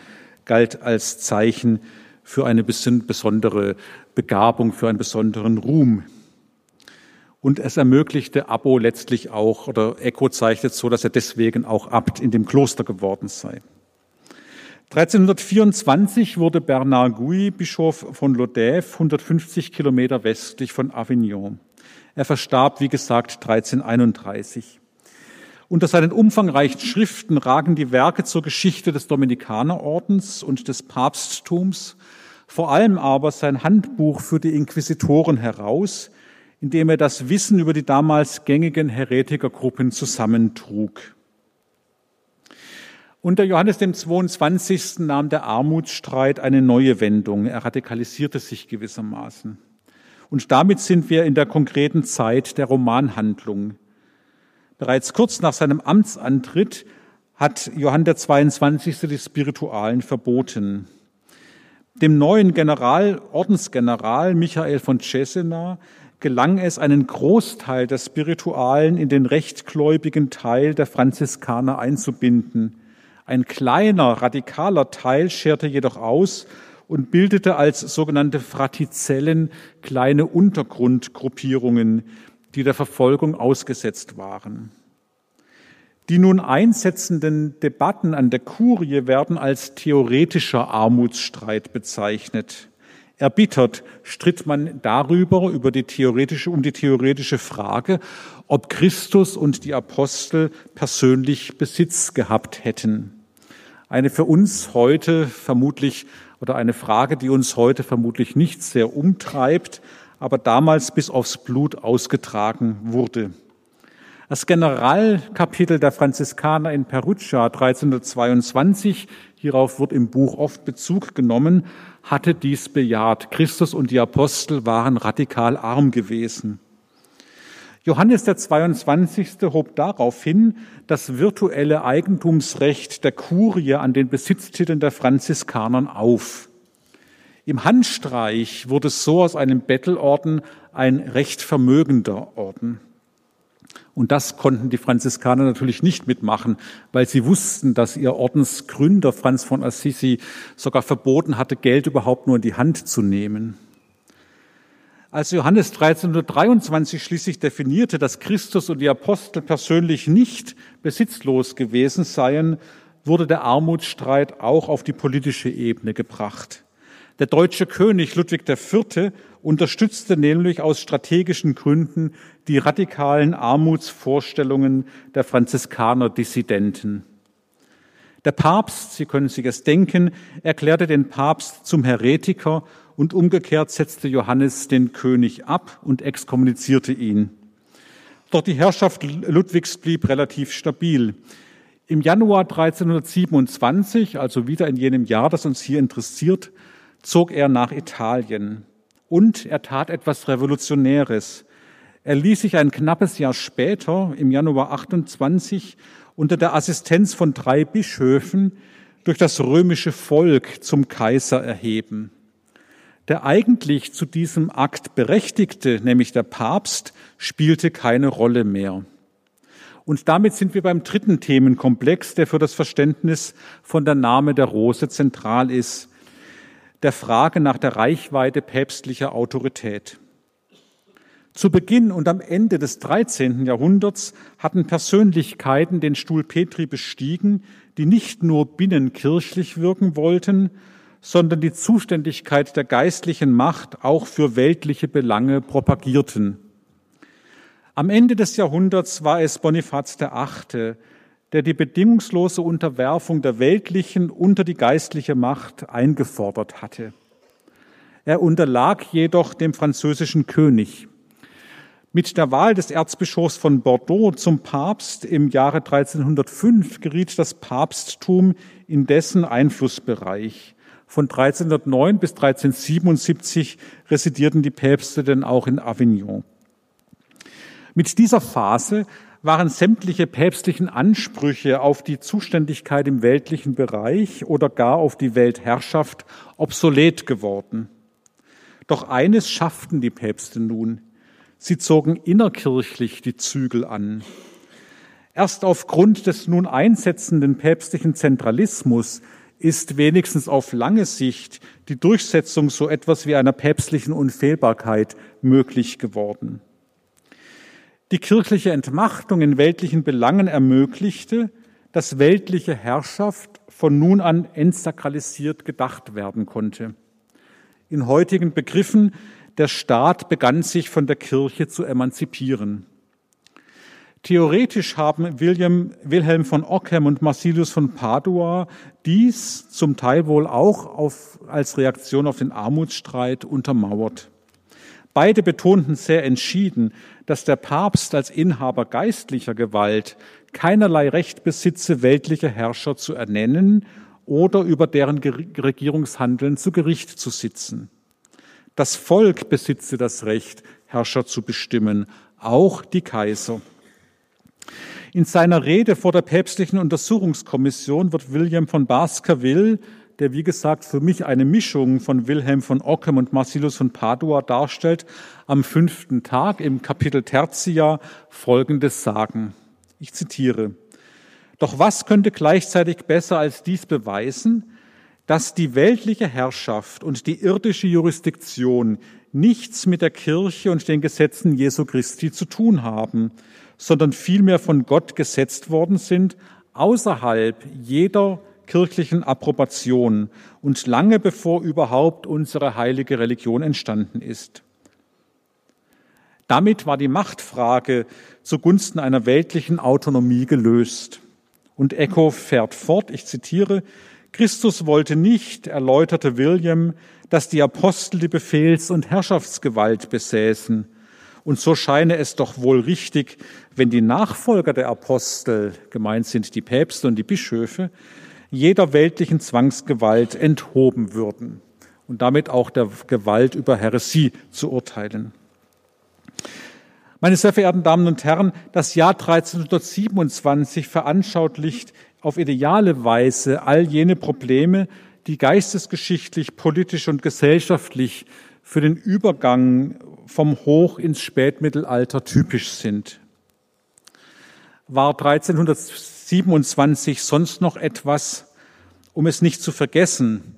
galt als Zeichen für eine besondere Begabung, für einen besonderen Ruhm. Und es ermöglichte Abbo letztlich auch, oder Echo zeichnet so, dass er deswegen auch Abt in dem Kloster geworden sei. 1324 wurde Bernard Gouy Bischof von Lodève, 150 Kilometer westlich von Avignon. Er verstarb, wie gesagt, 1331. Unter seinen umfangreichen Schriften ragen die Werke zur Geschichte des Dominikanerordens und des Papsttums vor allem aber sein Handbuch für die Inquisitoren heraus, in dem er das Wissen über die damals gängigen Heretikergruppen zusammentrug. Unter Johannes dem 22. nahm der Armutsstreit eine neue Wendung. Er radikalisierte sich gewissermaßen. Und damit sind wir in der konkreten Zeit der Romanhandlung. Bereits kurz nach seinem Amtsantritt hat Johann der 22. die Spiritualen verboten. Dem neuen General, Ordensgeneral Michael von Cesena gelang es, einen Großteil der Spiritualen in den rechtgläubigen Teil der Franziskaner einzubinden. Ein kleiner, radikaler Teil scherte jedoch aus und bildete als sogenannte Fratizellen kleine Untergrundgruppierungen, die der Verfolgung ausgesetzt waren. Die nun einsetzenden Debatten an der Kurie werden als theoretischer Armutsstreit bezeichnet. Erbittert stritt man darüber, über die theoretische, um die theoretische Frage, ob Christus und die Apostel persönlich Besitz gehabt hätten. Eine für uns heute vermutlich oder eine Frage, die uns heute vermutlich nicht sehr umtreibt, aber damals bis aufs Blut ausgetragen wurde. Das Generalkapitel der Franziskaner in Perugia 1322, hierauf wird im Buch oft Bezug genommen, hatte dies bejaht. Christus und die Apostel waren radikal arm gewesen. Johannes der 22. hob darauf hin, das virtuelle Eigentumsrecht der Kurie an den Besitztiteln der Franziskanern auf. Im Handstreich wurde so aus einem Bettelorden ein recht vermögender Orden. Und das konnten die Franziskaner natürlich nicht mitmachen, weil sie wussten, dass ihr Ordensgründer Franz von Assisi sogar verboten hatte, Geld überhaupt nur in die Hand zu nehmen. Als Johannes 1323 schließlich definierte, dass Christus und die Apostel persönlich nicht besitzlos gewesen seien, wurde der Armutsstreit auch auf die politische Ebene gebracht. Der deutsche König Ludwig IV. unterstützte nämlich aus strategischen Gründen die radikalen Armutsvorstellungen der Franziskaner-Dissidenten. Der Papst, Sie können sich es denken, erklärte den Papst zum Heretiker und umgekehrt setzte Johannes den König ab und exkommunizierte ihn. Doch die Herrschaft Ludwigs blieb relativ stabil. Im Januar 1327, also wieder in jenem Jahr, das uns hier interessiert, zog er nach Italien. Und er tat etwas Revolutionäres. Er ließ sich ein knappes Jahr später, im Januar 28, unter der Assistenz von drei Bischöfen durch das römische Volk zum Kaiser erheben. Der eigentlich zu diesem Akt Berechtigte, nämlich der Papst, spielte keine Rolle mehr. Und damit sind wir beim dritten Themenkomplex, der für das Verständnis von der Name der Rose zentral ist, der Frage nach der Reichweite päpstlicher Autorität. Zu Beginn und am Ende des 13. Jahrhunderts hatten Persönlichkeiten den Stuhl Petri bestiegen, die nicht nur binnenkirchlich wirken wollten, sondern die Zuständigkeit der geistlichen Macht auch für weltliche Belange propagierten. Am Ende des Jahrhunderts war es Bonifaz VIII., der die bedingungslose Unterwerfung der weltlichen unter die geistliche Macht eingefordert hatte. Er unterlag jedoch dem französischen König. Mit der Wahl des Erzbischofs von Bordeaux zum Papst im Jahre 1305 geriet das Papsttum in dessen Einflussbereich. Von 1309 bis 1377 residierten die Päpste denn auch in Avignon. Mit dieser Phase waren sämtliche päpstlichen Ansprüche auf die Zuständigkeit im weltlichen Bereich oder gar auf die Weltherrschaft obsolet geworden. Doch eines schafften die Päpste nun. Sie zogen innerkirchlich die Zügel an. Erst aufgrund des nun einsetzenden päpstlichen Zentralismus ist wenigstens auf lange Sicht die Durchsetzung so etwas wie einer päpstlichen Unfehlbarkeit möglich geworden. Die kirchliche Entmachtung in weltlichen Belangen ermöglichte, dass weltliche Herrschaft von nun an entsakralisiert gedacht werden konnte. In heutigen Begriffen, der Staat begann sich von der Kirche zu emanzipieren. Theoretisch haben William, Wilhelm von Ockham und Marsilius von Padua dies zum Teil wohl auch auf, als Reaktion auf den Armutsstreit untermauert. Beide betonten sehr entschieden, dass der Papst als Inhaber geistlicher Gewalt keinerlei Recht besitze, weltliche Herrscher zu ernennen oder über deren Regierungshandeln zu Gericht zu sitzen. Das Volk besitze das Recht, Herrscher zu bestimmen, auch die Kaiser. In seiner Rede vor der päpstlichen Untersuchungskommission wird William von Baskerville, der wie gesagt für mich eine Mischung von Wilhelm von Ockham und Marcellus von Padua darstellt, am fünften Tag im Kapitel Tertia Folgendes sagen. Ich zitiere. Doch was könnte gleichzeitig besser als dies beweisen, dass die weltliche Herrschaft und die irdische Jurisdiktion nichts mit der Kirche und den Gesetzen Jesu Christi zu tun haben, sondern vielmehr von Gott gesetzt worden sind, außerhalb jeder kirchlichen Approbation und lange bevor überhaupt unsere heilige Religion entstanden ist. Damit war die Machtfrage zugunsten einer weltlichen Autonomie gelöst. Und Echo fährt fort, ich zitiere, Christus wollte nicht, erläuterte William, dass die Apostel die Befehls- und Herrschaftsgewalt besäßen, und so scheine es doch wohl richtig, wenn die Nachfolger der Apostel, gemeint sind die Päpste und die Bischöfe, jeder weltlichen Zwangsgewalt enthoben würden und damit auch der Gewalt über Heresie zu urteilen. Meine sehr verehrten Damen und Herren, das Jahr 1327 veranschaulicht auf ideale Weise all jene Probleme, die geistesgeschichtlich, politisch und gesellschaftlich für den Übergang vom Hoch ins Spätmittelalter typisch sind. War 1327 sonst noch etwas, um es nicht zu vergessen?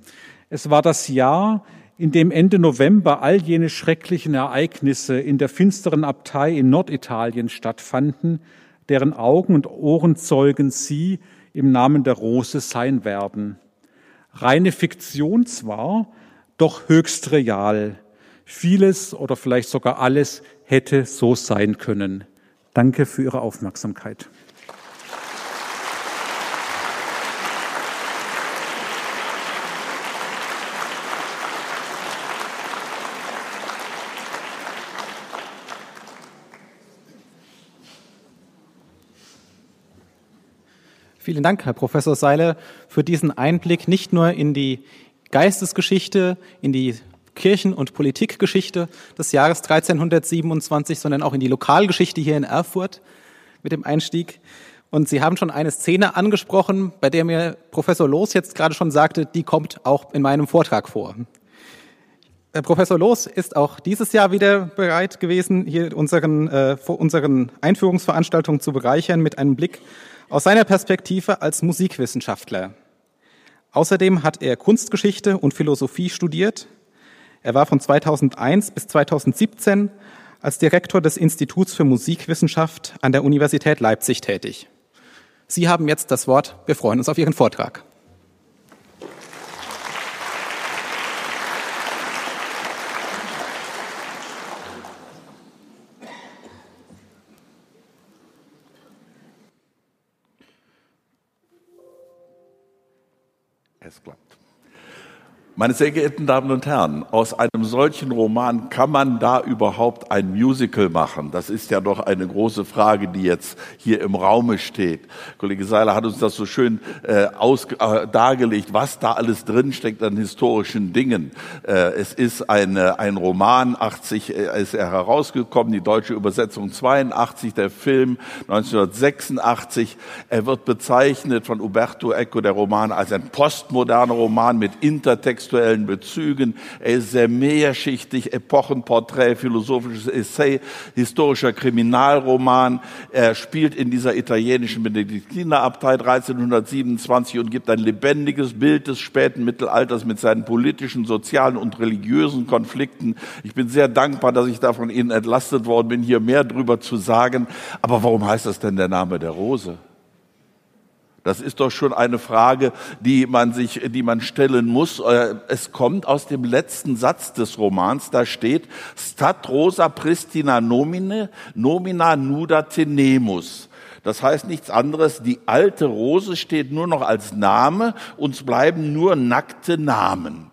Es war das Jahr, in dem Ende November all jene schrecklichen Ereignisse in der finsteren Abtei in Norditalien stattfanden, deren Augen und Ohrenzeugen Sie im Namen der Rose sein werden. Reine Fiktion zwar, doch höchst real. Vieles oder vielleicht sogar alles hätte so sein können. Danke für Ihre Aufmerksamkeit. Vielen Dank, Herr Professor Seiler, für diesen Einblick nicht nur in die Geistesgeschichte, in die Kirchen- und Politikgeschichte des Jahres 1327, sondern auch in die Lokalgeschichte hier in Erfurt mit dem Einstieg. Und Sie haben schon eine Szene angesprochen, bei der mir Professor Loos jetzt gerade schon sagte, die kommt auch in meinem Vortrag vor. Herr Professor Loos ist auch dieses Jahr wieder bereit gewesen, hier unseren, äh, unseren Einführungsveranstaltungen zu bereichern mit einem Blick aus seiner Perspektive als Musikwissenschaftler. Außerdem hat er Kunstgeschichte und Philosophie studiert er war von 2001 bis 2017 als Direktor des Instituts für Musikwissenschaft an der Universität Leipzig tätig. Sie haben jetzt das Wort. Wir freuen uns auf Ihren Vortrag. Es klappt. Meine sehr geehrten Damen und Herren, aus einem solchen Roman kann man da überhaupt ein Musical machen? Das ist ja doch eine große Frage, die jetzt hier im Raume steht. Kollege Seiler hat uns das so schön äh, aus, äh, dargelegt, was da alles drinsteckt an historischen Dingen. Äh, es ist eine, ein Roman, 80 äh, ist er herausgekommen, die deutsche Übersetzung 82, der Film 1986. Er wird bezeichnet von Uberto Eco, der Roman, als ein postmoderner Roman mit Intertext kontextuellen Bezügen. Er ist sehr mehrschichtig, Epochenporträt, philosophisches Essay, historischer Kriminalroman. Er spielt in dieser italienischen Benediktinerabtei 1327 und gibt ein lebendiges Bild des späten Mittelalters mit seinen politischen, sozialen und religiösen Konflikten. Ich bin sehr dankbar, dass ich da von Ihnen entlastet worden bin, hier mehr drüber zu sagen. Aber warum heißt das denn der Name der Rose? Das ist doch schon eine Frage, die man sich, die man stellen muss. Äh, es kommt aus dem letzten Satz des Romans, da steht, Stat rosa pristina nomine, nomina nuda tenemus. Das heißt nichts anderes, die alte Rose steht nur noch als Name, uns bleiben nur nackte Namen.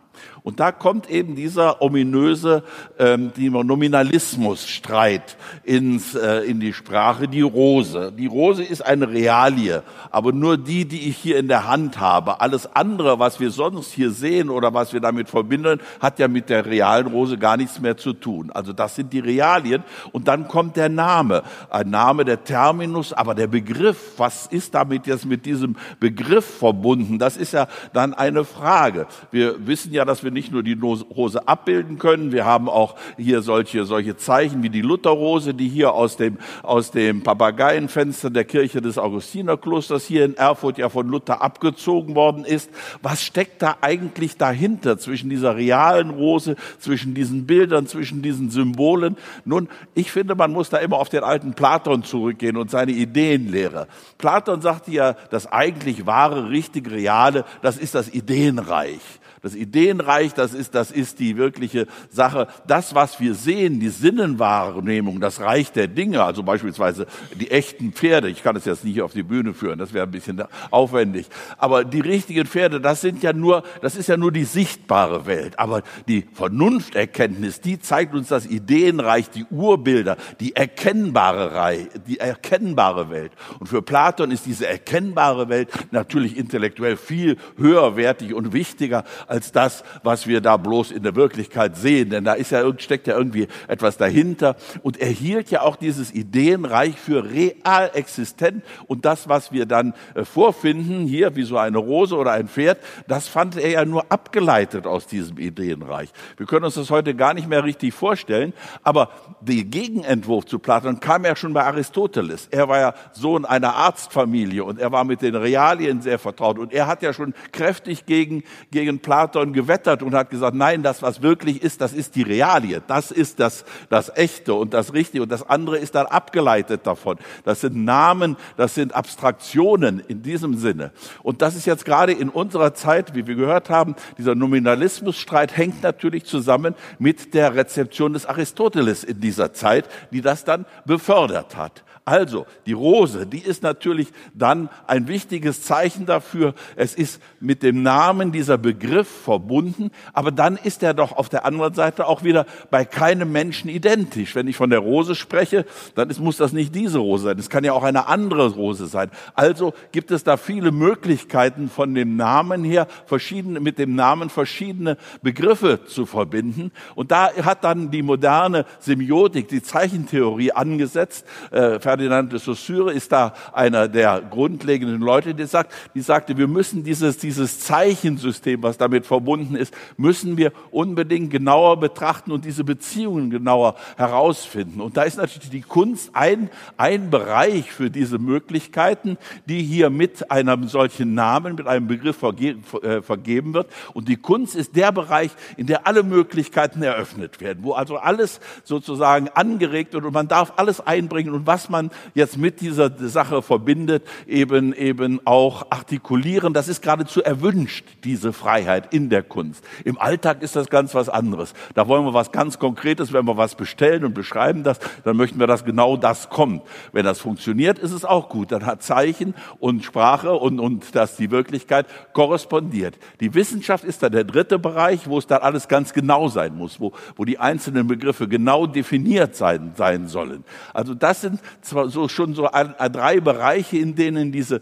Und da kommt eben dieser ominöse ähm, Nominalismusstreit ins, äh, in die Sprache, die Rose. Die Rose ist eine Realie, aber nur die, die ich hier in der Hand habe. Alles andere, was wir sonst hier sehen oder was wir damit verbinden, hat ja mit der realen Rose gar nichts mehr zu tun. Also das sind die Realien. Und dann kommt der Name. Ein Name, der Terminus, aber der Begriff, was ist damit jetzt mit diesem Begriff verbunden? Das ist ja dann eine Frage. Wir wissen ja, dass wir nicht nur die Rose abbilden können, wir haben auch hier solche, solche Zeichen wie die Lutherrose, die hier aus dem, aus dem Papageienfenster der Kirche des Augustinerklosters hier in Erfurt ja von Luther abgezogen worden ist. Was steckt da eigentlich dahinter zwischen dieser realen Rose, zwischen diesen Bildern, zwischen diesen Symbolen? Nun, ich finde, man muss da immer auf den alten Platon zurückgehen und seine Ideenlehre. Platon sagte ja, das eigentlich wahre, richtig reale, das ist das Ideenreich. Das Ideenreich, das ist, das ist die wirkliche Sache. Das, was wir sehen, die Sinnenwahrnehmung, das Reich der Dinge, also beispielsweise die echten Pferde. Ich kann es jetzt nicht auf die Bühne führen, das wäre ein bisschen aufwendig. Aber die richtigen Pferde, das sind ja nur, das ist ja nur die sichtbare Welt. Aber die Vernunfterkenntnis, die zeigt uns das Ideenreich, die Urbilder, die erkennbare Reich, die erkennbare Welt. Und für Platon ist diese erkennbare Welt natürlich intellektuell viel höherwertig und wichtiger als das, was wir da bloß in der Wirklichkeit sehen. Denn da ist ja, steckt ja irgendwie etwas dahinter. Und er hielt ja auch dieses Ideenreich für real existent. Und das, was wir dann äh, vorfinden, hier wie so eine Rose oder ein Pferd, das fand er ja nur abgeleitet aus diesem Ideenreich. Wir können uns das heute gar nicht mehr richtig vorstellen. Aber der Gegenentwurf zu Platon kam ja schon bei Aristoteles. Er war ja Sohn einer Arztfamilie und er war mit den Realien sehr vertraut. Und er hat ja schon kräftig gegen, gegen Platon Platon gewettert und hat gesagt, nein, das, was wirklich ist, das ist die Realie. Das ist das, das Echte und das Richtige. Und das andere ist dann abgeleitet davon. Das sind Namen, das sind Abstraktionen in diesem Sinne. Und das ist jetzt gerade in unserer Zeit, wie wir gehört haben, dieser Nominalismusstreit hängt natürlich zusammen mit der Rezeption des Aristoteles in dieser Zeit, die das dann befördert hat. Also, die Rose, die ist natürlich dann ein wichtiges Zeichen dafür. Es ist mit dem Namen dieser Begriff verbunden, aber dann ist er doch auf der anderen Seite auch wieder bei keinem Menschen identisch. Wenn ich von der Rose spreche, dann ist, muss das nicht diese Rose sein. Es kann ja auch eine andere Rose sein. Also gibt es da viele Möglichkeiten von dem Namen her, verschiedene, mit dem Namen verschiedene Begriffe zu verbinden. Und da hat dann die moderne Semiotik, die Zeichentheorie angesetzt. Äh, Ferdinand de Saussure ist da einer der grundlegenden Leute, die sagt, die sagte, wir müssen dieses, dieses Zeichensystem, was damit verbunden ist, müssen wir unbedingt genauer betrachten und diese Beziehungen genauer herausfinden. Und da ist natürlich die Kunst ein, ein Bereich für diese Möglichkeiten, die hier mit einem solchen Namen, mit einem Begriff verge äh, vergeben wird. Und die Kunst ist der Bereich, in der alle Möglichkeiten eröffnet werden, wo also alles sozusagen angeregt wird und man darf alles einbringen und was man man jetzt mit dieser Sache verbindet, eben, eben auch artikulieren. Das ist geradezu erwünscht, diese Freiheit in der Kunst. Im Alltag ist das ganz was anderes. Da wollen wir was ganz Konkretes, wenn wir was bestellen und beschreiben das, dann möchten wir, dass genau das kommt. Wenn das funktioniert, ist es auch gut. Dann hat Zeichen und Sprache und, und dass die Wirklichkeit korrespondiert. Die Wissenschaft ist dann der dritte Bereich, wo es dann alles ganz genau sein muss, wo, wo die einzelnen Begriffe genau definiert sein, sein sollen. Also das sind zwar so schon so ein, drei Bereiche, in denen diese,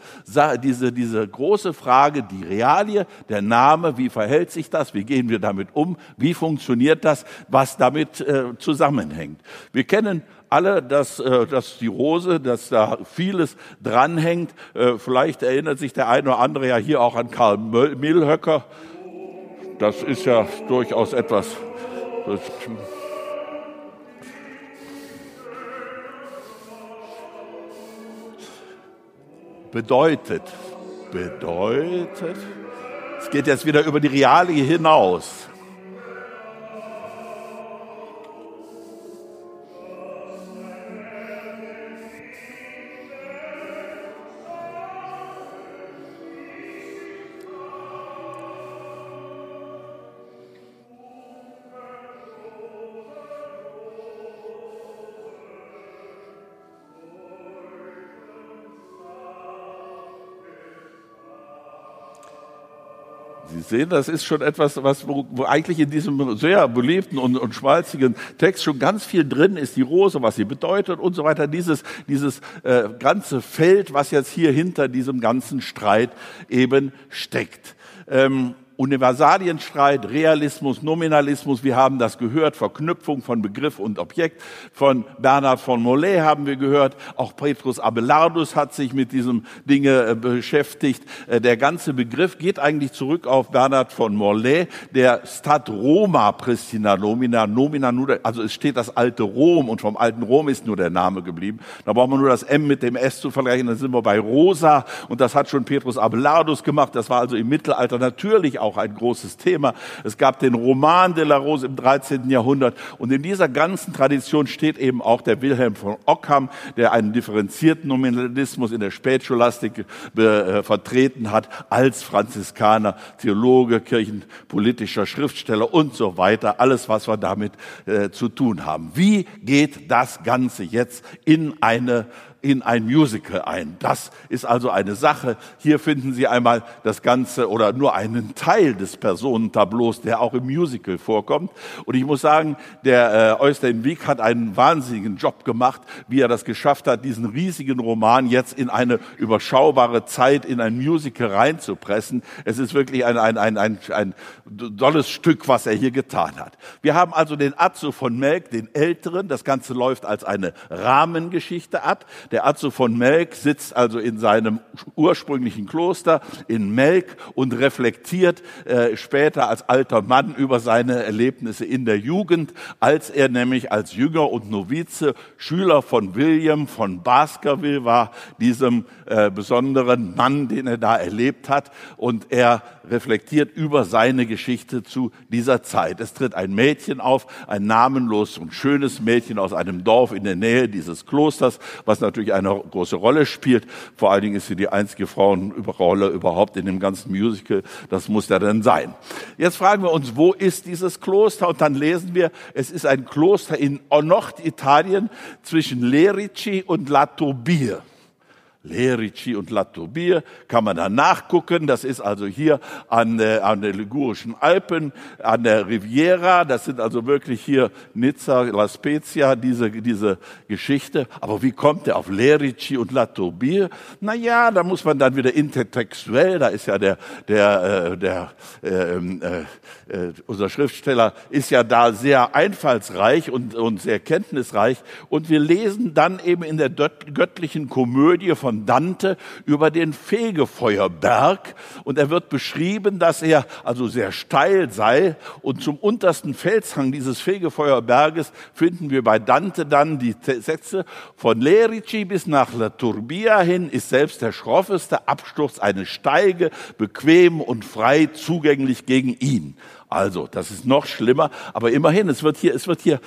diese, diese große Frage, die Realie, der Name, wie verhält sich das, wie gehen wir damit um, wie funktioniert das, was damit äh, zusammenhängt. Wir kennen alle, dass, äh, dass die Rose, dass da vieles dranhängt. Äh, vielleicht erinnert sich der eine oder andere ja hier auch an Karl Milhöcker. Das ist ja durchaus etwas. Das, bedeutet. Bedeutet. Es geht jetzt wieder über die Realie hinaus. Sehen, das ist schon etwas, was wo, wo eigentlich in diesem sehr beliebten und, und schmalzigen Text schon ganz viel drin ist. Die Rose, was sie bedeutet und so weiter. Dieses, dieses äh, ganze Feld, was jetzt hier hinter diesem ganzen Streit eben steckt. Ähm, Universalienstreit, Realismus, Nominalismus, wir haben das gehört, Verknüpfung von Begriff und Objekt. Von Bernhard von Mollet haben wir gehört, auch Petrus Abelardus hat sich mit diesem Dinge äh, beschäftigt. Äh, der ganze Begriff geht eigentlich zurück auf Bernhard von Mollet, der Stat Roma Pristina Nomina, Nomina nur, also es steht das alte Rom und vom alten Rom ist nur der Name geblieben. Da braucht man nur das M mit dem S zu vergleichen, dann sind wir bei Rosa und das hat schon Petrus Abelardus gemacht. Das war also im Mittelalter natürlich auch ein großes Thema. Es gab den Roman de la Rose im 13. Jahrhundert und in dieser ganzen Tradition steht eben auch der Wilhelm von Ockham, der einen differenzierten Nominalismus in der Spätscholastik äh, vertreten hat als Franziskaner, Theologe, kirchenpolitischer Schriftsteller und so weiter. Alles, was wir damit äh, zu tun haben. Wie geht das Ganze jetzt in eine in ein Musical ein. Das ist also eine Sache. Hier finden Sie einmal das Ganze oder nur einen Teil des Personentableaus, der auch im Musical vorkommt. Und ich muss sagen, der äh, Eustein Wieck hat einen wahnsinnigen Job gemacht, wie er das geschafft hat, diesen riesigen Roman jetzt in eine überschaubare Zeit in ein Musical reinzupressen. Es ist wirklich ein, ein, ein, ein, ein tolles Stück, was er hier getan hat. Wir haben also den Azzo von Melk, den Älteren. Das Ganze läuft als eine Rahmengeschichte ab. Der Azzo von Melk sitzt also in seinem ursprünglichen Kloster in Melk und reflektiert äh, später als alter Mann über seine Erlebnisse in der Jugend, als er nämlich als Jünger und Novize Schüler von William von Baskerville war, diesem äh, besonderen Mann, den er da erlebt hat. Und er reflektiert über seine Geschichte zu dieser Zeit. Es tritt ein Mädchen auf, ein namenlos und schönes Mädchen aus einem Dorf in der Nähe dieses Klosters, was natürlich eine große Rolle spielt. Vor allen Dingen ist sie die einzige Frauenrolle überhaupt in dem ganzen Musical. Das muss ja dann sein. Jetzt fragen wir uns, wo ist dieses Kloster? Und dann lesen wir, es ist ein Kloster in Norditalien zwischen Lerici und La Turbie. Lerici und Latobir kann man da nachgucken. Das ist also hier an, der, an der Ligurischen Alpen, an der Riviera. Das sind also wirklich hier Nizza, La Spezia, diese, diese Geschichte. Aber wie kommt der auf Lerici und Latobir? Na ja, da muss man dann wieder intertextuell, da ist ja der, der, äh, der, ähm, äh, äh, unser Schriftsteller ist ja da sehr einfallsreich und, und sehr kenntnisreich. Und wir lesen dann eben in der göttlichen Komödie von von Dante über den Fegefeuerberg. Und er wird beschrieben, dass er also sehr steil sei. Und zum untersten Felshang dieses Fegefeuerberges finden wir bei Dante dann die Sätze. Von Lerici bis nach La Turbia hin ist selbst der schroffeste Absturz eine Steige, bequem und frei zugänglich gegen ihn. Also, das ist noch schlimmer, aber immerhin, es wird hier, es wird hier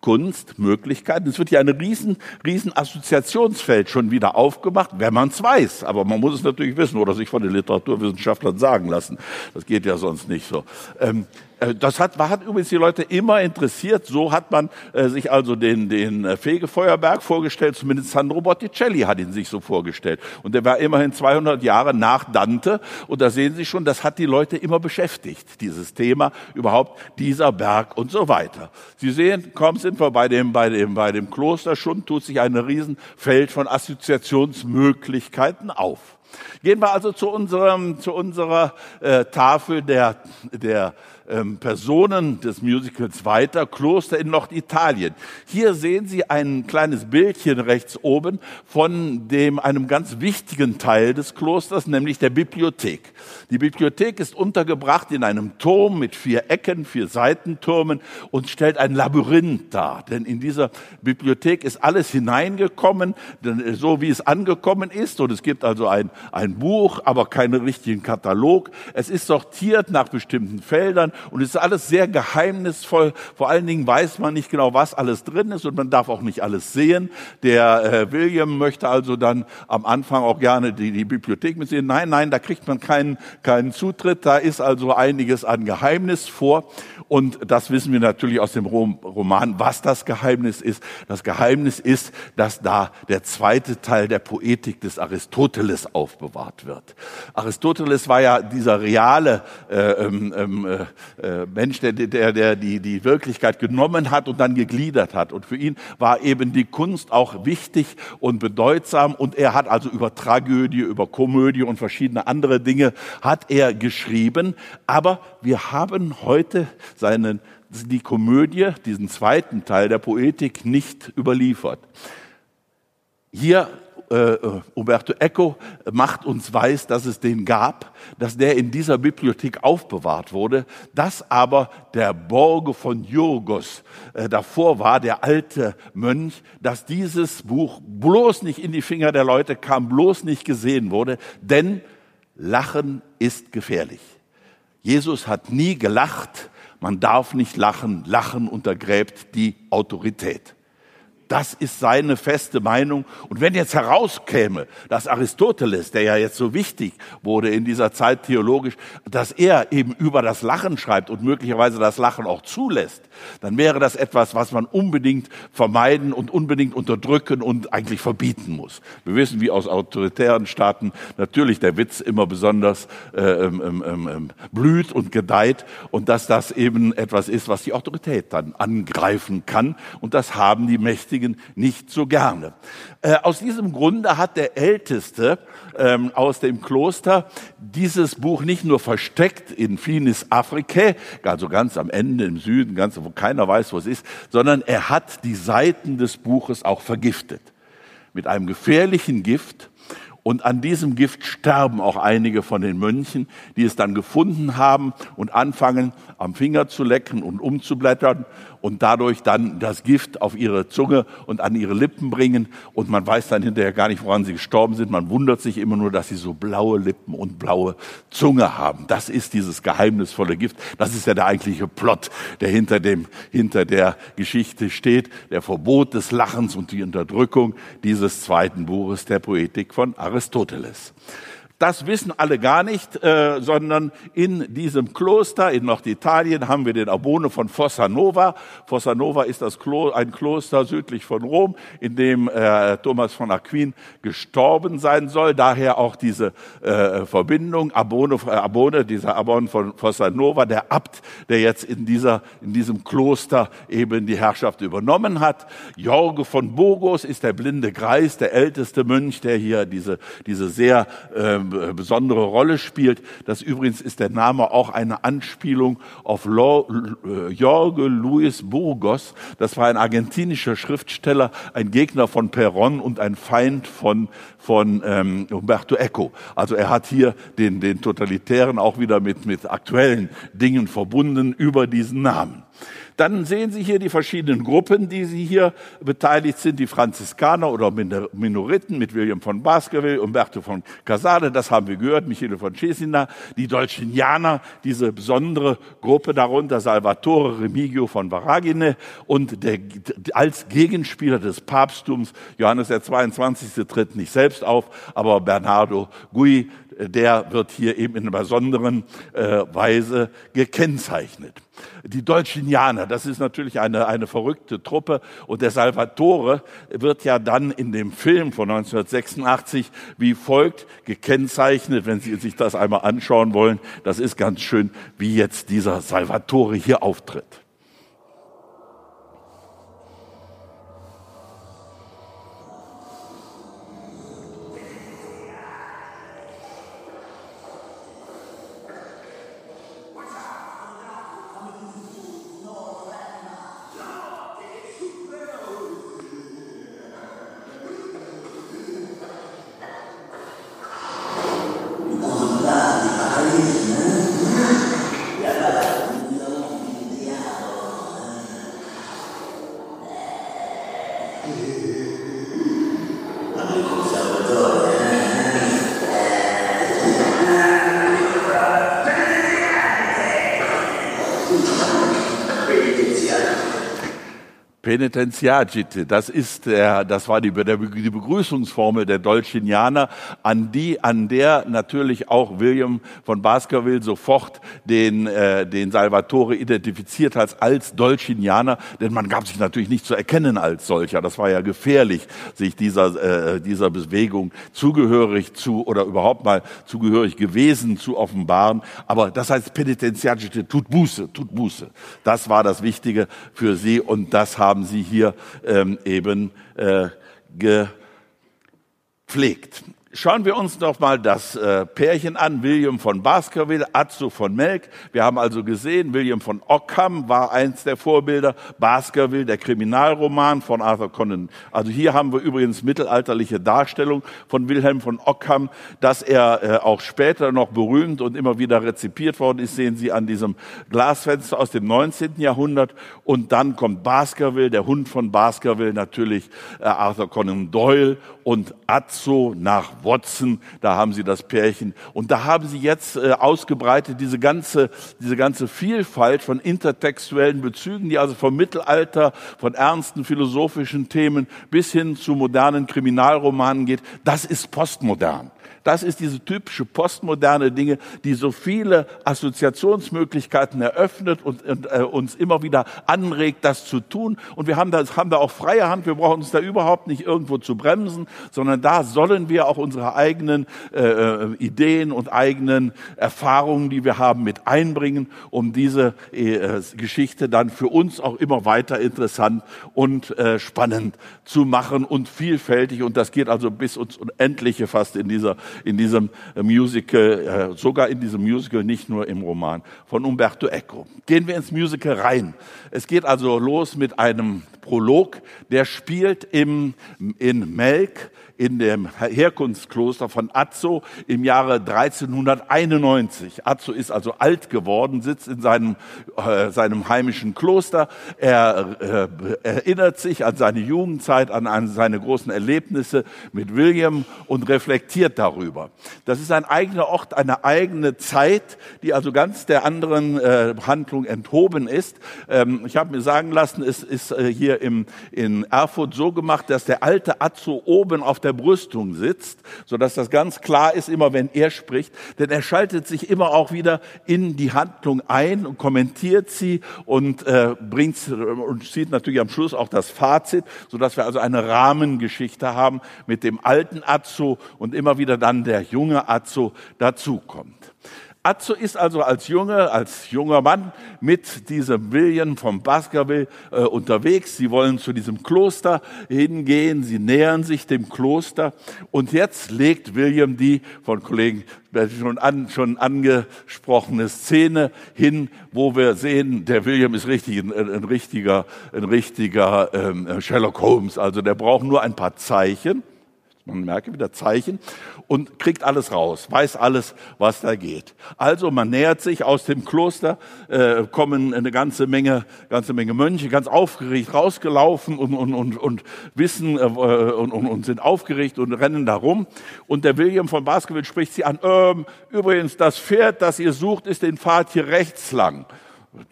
Kunst, Möglichkeiten. Es wird hier ein riesen, riesen Assoziationsfeld schon wieder aufgemacht, wenn man es weiß. Aber man muss es natürlich wissen oder sich von den Literaturwissenschaftlern sagen lassen. Das geht ja sonst nicht so. Ähm, äh, das hat, hat übrigens die Leute immer interessiert. So hat man äh, sich also den, den äh, Fegefeuerberg vorgestellt. Zumindest Sandro Botticelli hat ihn sich so vorgestellt. Und der war immerhin 200 Jahre nach Dante. Und da sehen Sie schon, das hat die Leute immer beschäftigt, dieses Thema, überhaupt dieser Berg und so weiter. Sie sehen, kaum sind wir bei dem, bei dem, bei dem Kloster schon, tut sich ein Riesenfeld von Assoziationsmöglichkeiten auf. Gehen wir also zu, unserem, zu unserer äh, Tafel der, der ähm, Personen des Musicals weiter, Kloster in Norditalien. Hier sehen Sie ein kleines Bildchen rechts oben von dem, einem ganz wichtigen Teil des Klosters, nämlich der Bibliothek. Die Bibliothek ist untergebracht in einem Turm mit vier Ecken, vier Seitentürmen und stellt ein Labyrinth dar. Denn in dieser Bibliothek ist alles hineingekommen, äh, so wie es angekommen ist. Und es gibt also ein, ein Buch, aber keinen richtigen Katalog. Es ist sortiert nach bestimmten Feldern und es ist alles sehr geheimnisvoll. Vor allen Dingen weiß man nicht genau, was alles drin ist und man darf auch nicht alles sehen. Der äh, William möchte also dann am Anfang auch gerne die, die Bibliothek mitsehen. Nein, nein, da kriegt man keinen, keinen Zutritt. Da ist also einiges an Geheimnis vor. Und das wissen wir natürlich aus dem Roman, was das Geheimnis ist. Das Geheimnis ist, dass da der zweite Teil der Poetik des Aristoteles aufbewahrt wird. Aristoteles war ja dieser reale äh, ähm, ähm, äh, äh, Mensch, der, der, der die, die Wirklichkeit genommen hat und dann gegliedert hat. Und für ihn war eben die Kunst auch wichtig und bedeutsam. Und er hat also über Tragödie, über Komödie und verschiedene andere Dinge hat er geschrieben. Aber wir haben heute seinen, die Komödie, diesen zweiten Teil der Poetik nicht überliefert. Hier äh, Umberto Eco macht uns weiß, dass es den gab, dass der in dieser Bibliothek aufbewahrt wurde, dass aber der Borge von Jurgos äh, davor war, der alte Mönch, dass dieses Buch bloß nicht in die Finger der Leute kam, bloß nicht gesehen wurde, denn Lachen ist gefährlich. Jesus hat nie gelacht, man darf nicht lachen, Lachen untergräbt die Autorität. Das ist seine feste Meinung. Und wenn jetzt herauskäme, dass Aristoteles, der ja jetzt so wichtig wurde in dieser Zeit theologisch, dass er eben über das Lachen schreibt und möglicherweise das Lachen auch zulässt, dann wäre das etwas, was man unbedingt vermeiden und unbedingt unterdrücken und eigentlich verbieten muss. Wir wissen, wie aus autoritären Staaten natürlich der Witz immer besonders äh, ähm, ähm, ähm, ähm blüht und gedeiht und dass das eben etwas ist, was die Autorität dann angreifen kann. Und das haben die Mächtigen Gläubigen nicht so gerne. Äh, aus diesem Grunde hat der Älteste ähm, aus dem Kloster dieses Buch nicht nur versteckt in Finis Africae, also ganz am Ende im Süden, ganz wo keiner weiß, wo es ist, sondern er hat die Seiten des Buches auch vergiftet. Mit einem gefährlichen Gift, und an diesem Gift sterben auch einige von den Mönchen, die es dann gefunden haben und anfangen, am Finger zu lecken und umzublättern und dadurch dann das Gift auf ihre Zunge und an ihre Lippen bringen. Und man weiß dann hinterher gar nicht, woran sie gestorben sind. Man wundert sich immer nur, dass sie so blaue Lippen und blaue Zunge haben. Das ist dieses geheimnisvolle Gift. Das ist ja der eigentliche Plot, der hinter dem, hinter der Geschichte steht. Der Verbot des Lachens und die Unterdrückung dieses zweiten Buches der Poetik von Aristoteles. Aristoteles. Das wissen alle gar nicht, äh, sondern in diesem Kloster in Norditalien haben wir den Abone von Fossa Nova. Fossa Nova ist das Klo ein Kloster südlich von Rom, in dem äh, Thomas von Aquin gestorben sein soll. Daher auch diese äh, Verbindung. Abone, äh, Abone, dieser Abon von Fossa Nova, der Abt, der jetzt in, dieser, in diesem Kloster eben die Herrschaft übernommen hat. Jorge von Burgos ist der blinde Greis, der älteste Mönch, der hier diese, diese sehr ähm, äh, besondere Rolle spielt. Das übrigens ist der Name auch eine Anspielung auf äh, Jorge Luis Burgos. Das war ein argentinischer Schriftsteller, ein Gegner von Perón und ein Feind von, von ähm, Humberto Eco. Also er hat hier den, den Totalitären auch wieder mit, mit aktuellen Dingen verbunden über diesen Namen. Dann sehen Sie hier die verschiedenen Gruppen, die Sie hier beteiligt sind. Die Franziskaner oder Minoriten mit William von Baskerville, Umberto von Casale, das haben wir gehört, Michele von Cesina, die Dolcinianer, diese besondere Gruppe darunter, Salvatore Remigio von Varagine und der, als Gegenspieler des Papsttums, Johannes der 22. tritt nicht selbst auf, aber Bernardo Gui, der wird hier eben in einer besonderen äh, Weise gekennzeichnet. Die Dolcinianer, das ist natürlich eine, eine verrückte Truppe und der Salvatore wird ja dann in dem Film von 1986 wie folgt gekennzeichnet, wenn Sie sich das einmal anschauen wollen. Das ist ganz schön, wie jetzt dieser Salvatore hier auftritt. Penitentiagite, das ist der, das war die, die Begrüßungsformel der Dolcinianer, an die, an der natürlich auch William von Baskerville sofort den, äh, den Salvatore identifiziert hat als Dolcinianer, denn man gab sich natürlich nicht zu erkennen als solcher. Das war ja gefährlich, sich dieser, äh, dieser Bewegung zugehörig zu oder überhaupt mal zugehörig gewesen zu offenbaren. Aber das heißt Penitentiagite, tut Buße, tut Buße. Das war das Wichtige für sie und das haben sie hier ähm, eben äh, gepflegt. Schauen wir uns noch mal das äh, Pärchen an, William von Baskerville, Azzo von Melk. Wir haben also gesehen, William von Ockham war eins der Vorbilder, Baskerville, der Kriminalroman von Arthur Conan. Also hier haben wir übrigens mittelalterliche Darstellung von Wilhelm von Ockham, dass er äh, auch später noch berühmt und immer wieder rezipiert worden ist, sehen Sie an diesem Glasfenster aus dem 19. Jahrhundert. Und dann kommt Baskerville, der Hund von Baskerville, natürlich äh, Arthur Conan Doyle und Azzo nach Watson, da haben sie das Pärchen. Und da haben sie jetzt äh, ausgebreitet diese ganze, diese ganze Vielfalt von intertextuellen Bezügen, die also vom Mittelalter, von ernsten philosophischen Themen bis hin zu modernen Kriminalromanen geht. Das ist postmodern. Das ist diese typische postmoderne Dinge, die so viele Assoziationsmöglichkeiten eröffnet und, und äh, uns immer wieder anregt, das zu tun. Und wir haben da, haben da auch freie Hand. Wir brauchen uns da überhaupt nicht irgendwo zu bremsen, sondern da sollen wir auch unsere eigenen äh, äh Ideen und eigenen Erfahrungen, die wir haben, mit einbringen, um diese äh, Geschichte dann für uns auch immer weiter interessant und äh, spannend zu machen und vielfältig. Und das geht also bis ins Unendliche fast in dieser in diesem Musical, äh, sogar in diesem Musical, nicht nur im Roman von Umberto Eco. Gehen wir ins Musical rein. Es geht also los mit einem Prolog, der spielt im, in Melk in dem Herkunftskloster von Azzo im Jahre 1391. Azzo ist also alt geworden, sitzt in seinem, äh, seinem heimischen Kloster. Er äh, erinnert sich an seine Jugendzeit, an, an seine großen Erlebnisse mit William und reflektiert darüber. Das ist ein eigener Ort, eine eigene Zeit, die also ganz der anderen äh, Handlung enthoben ist. Ähm, ich habe mir sagen lassen, es ist äh, hier im, in Erfurt so gemacht, dass der alte Azzo oben auf der der Brüstung sitzt, sodass das ganz klar ist, immer wenn er spricht. Denn er schaltet sich immer auch wieder in die Handlung ein und kommentiert sie und äh, bringt und zieht natürlich am Schluss auch das Fazit, sodass wir also eine Rahmengeschichte haben mit dem alten Azzo und immer wieder dann der junge Azzo dazukommt. Azzo ist also als Junge, als junger Mann mit diesem William vom Baskerville äh, unterwegs. Sie wollen zu diesem Kloster hingehen. Sie nähern sich dem Kloster. Und jetzt legt William die von Kollegen schon, an, schon angesprochene Szene hin, wo wir sehen, der William ist richtig, ein, ein richtiger, ein richtiger ähm, Sherlock Holmes. Also der braucht nur ein paar Zeichen man merke wieder Zeichen und kriegt alles raus, weiß alles, was da geht. Also man nähert sich aus dem Kloster, äh, kommen eine ganze Menge, ganze Menge Mönche, ganz aufgeregt rausgelaufen und, und, und, und wissen äh, und, und, und sind aufgeregt und rennen da rum. Und der William von Baskerville spricht sie an, ähm, übrigens, das Pferd, das ihr sucht, ist den Pfad hier rechts lang.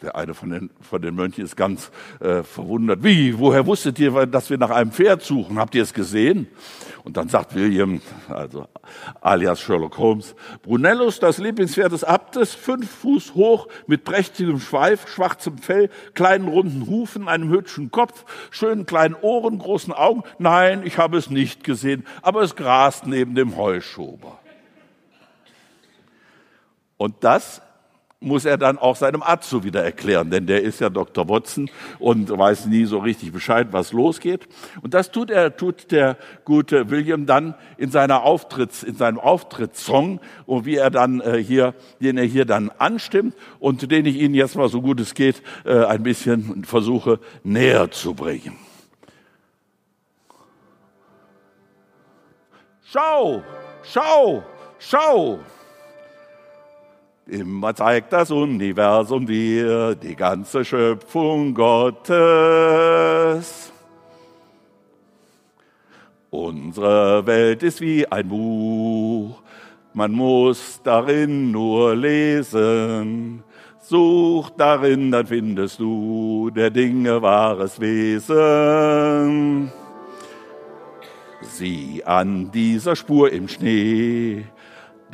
Der eine von den, von den Mönchen ist ganz äh, verwundert. Wie, woher wusstet ihr, dass wir nach einem Pferd suchen? Habt ihr es gesehen? Und dann sagt William, also alias Sherlock Holmes, Brunellus, das Lieblingspferd des Abtes, fünf Fuß hoch, mit prächtigem Schweif, schwarzem Fell, kleinen runden Hufen, einem hübschen Kopf, schönen kleinen Ohren, großen Augen. Nein, ich habe es nicht gesehen, aber es grast neben dem Heuschober. Und das muss er dann auch seinem Arzt wieder erklären, denn der ist ja Dr. Watson und weiß nie so richtig Bescheid, was losgeht. Und das tut er, tut der gute William dann in seiner Auftritts, in seinem Auftrittssong und wie er dann äh, hier, den er hier dann anstimmt und den ich Ihnen jetzt mal so gut es geht äh, ein bisschen versuche näher zu bringen. Schau, schau, schau. Immer zeigt das Universum dir die ganze Schöpfung Gottes. Unsere Welt ist wie ein Buch, man muss darin nur lesen. Such darin, dann findest du der Dinge wahres Wesen. Sieh an dieser Spur im Schnee,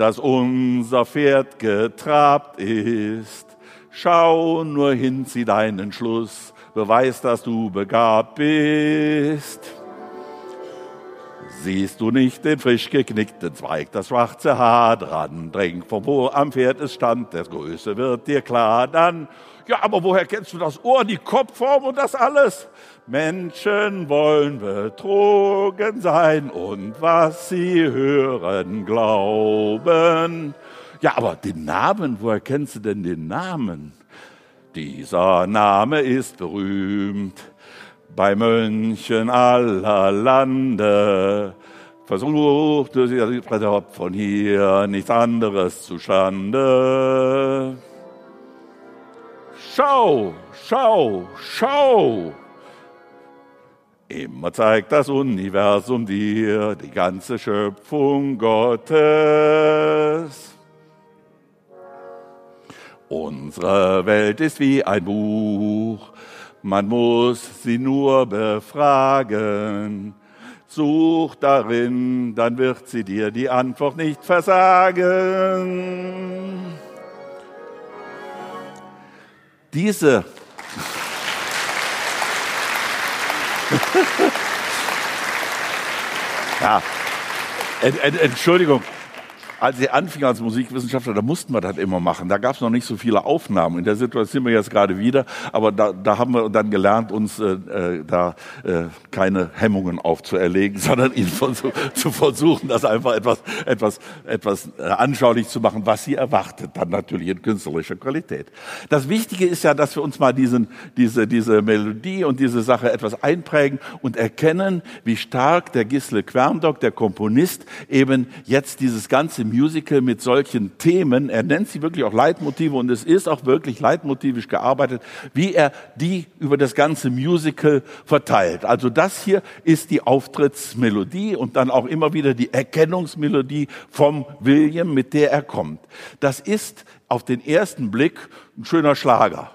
dass unser Pferd getrabt ist. Schau nur hin, zieh deinen Schluss, beweis, dass du begabt bist. Siehst du nicht den frisch geknickten Zweig, das schwarze Haar dran drängt, von wo am Pferd es stand, der Größe wird dir klar dann. Ja, aber woher kennst du das Ohr, die Kopfform und das alles? Menschen wollen betrogen sein und was sie hören, glauben. Ja, aber den Namen, woher kennst du denn den Namen? Dieser Name ist berühmt bei Mönchen aller Lande. Versuchte sie von hier nichts anderes zustande. Schau, schau, schau! Immer zeigt das Universum dir die ganze Schöpfung Gottes. Unsere Welt ist wie ein Buch, man muss sie nur befragen. Such darin, dann wird sie dir die Antwort nicht versagen. Diese ja, Entschuldigung, als ich anfing als Musikwissenschaftler, da mussten wir das immer machen. Da gab es noch nicht so viele Aufnahmen. In der Situation sind wir jetzt gerade wieder, aber da, da haben wir dann gelernt, uns äh, äh, da äh, keine Hemmungen aufzuerlegen, sondern ihnen versuch, zu versuchen, das einfach etwas, etwas, etwas äh, anschaulich zu machen, was sie erwartet, dann natürlich in künstlerischer Qualität. Das Wichtige ist ja, dass wir uns mal diesen, diese, diese Melodie und diese Sache etwas einprägen und erkennen, wie stark der Gisle Querndock, der Komponist, eben jetzt dieses ganze Musical mit solchen Themen, er nennt sie wirklich auch Leitmotive und es ist auch wirklich leitmotivisch gearbeitet, wie er die über das ganze Musical verteilt. Also das hier ist die Auftrittsmelodie und dann auch immer wieder die Erkennungsmelodie vom William, mit der er kommt. Das ist auf den ersten Blick ein schöner Schlager.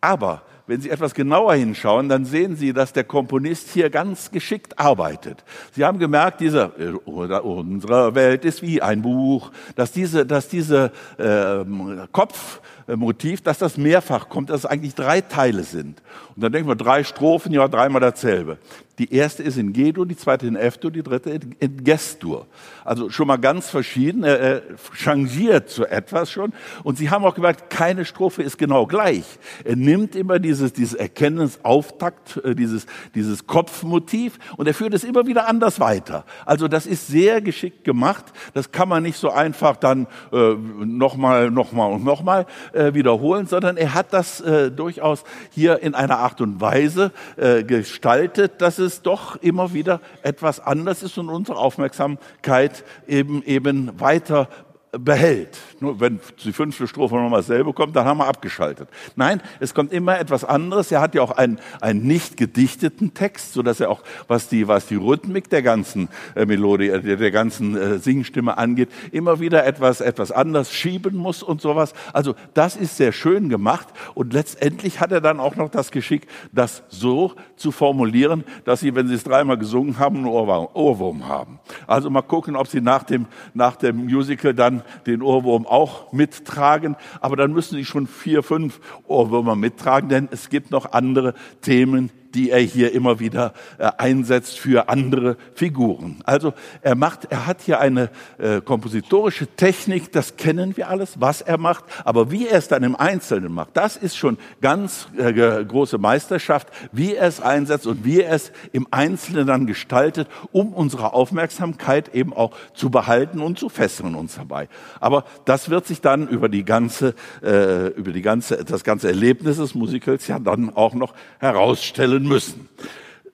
Aber wenn Sie etwas genauer hinschauen, dann sehen Sie, dass der Komponist hier ganz geschickt arbeitet. Sie haben gemerkt, diese unsere Welt ist wie ein Buch, dass diese, dass diese äh, Kopfmotiv, dass das mehrfach kommt, dass es eigentlich drei Teile sind. Und dann denken wir drei Strophen, ja dreimal dasselbe. Die erste ist in G-Dur, die zweite in F-Dur, die dritte in G-Dur. Also schon mal ganz verschieden. Er, er changiert zu etwas schon. Und Sie haben auch gemerkt, keine Strophe ist genau gleich. Er nimmt immer dieses, dieses Erkennensauftakt, äh, dieses, dieses Kopfmotiv und er führt es immer wieder anders weiter. Also das ist sehr geschickt gemacht. Das kann man nicht so einfach dann äh, nochmal, nochmal und nochmal äh, wiederholen, sondern er hat das äh, durchaus hier in einer Art und Weise äh, gestaltet, dass es es doch immer wieder etwas anders ist und unsere Aufmerksamkeit eben, eben weiter behält. Nur wenn die fünfte Strophe nochmal dasselbe kommt, dann haben wir abgeschaltet. Nein, es kommt immer etwas anderes. Er hat ja auch einen, einen nicht gedichteten Text, so dass er auch, was die, was die Rhythmik der ganzen äh, Melodie, äh, der, der ganzen äh, Singstimme angeht, immer wieder etwas, etwas anders schieben muss und sowas. Also das ist sehr schön gemacht und letztendlich hat er dann auch noch das Geschick, das so zu formulieren, dass Sie, wenn Sie es dreimal gesungen haben, einen Ohrwurm haben. Also mal gucken, ob Sie nach dem, nach dem Musical dann den Ohrwurm auch mittragen, aber dann müssen Sie schon vier, fünf Ohrwürmer mittragen, denn es gibt noch andere Themen, die er hier immer wieder äh, einsetzt für andere Figuren. Also er macht, er hat hier eine äh, kompositorische Technik, das kennen wir alles, was er macht, aber wie er es dann im Einzelnen macht, das ist schon ganz äh, große Meisterschaft, wie er es einsetzt und wie er es im Einzelnen dann gestaltet, um unsere Aufmerksamkeit eben auch zu behalten und zu fesseln uns dabei. Aber das wird sich dann über die ganze, über die ganze, das ganze Erlebnis des Musicals ja dann auch noch herausstellen erfüllen müssen.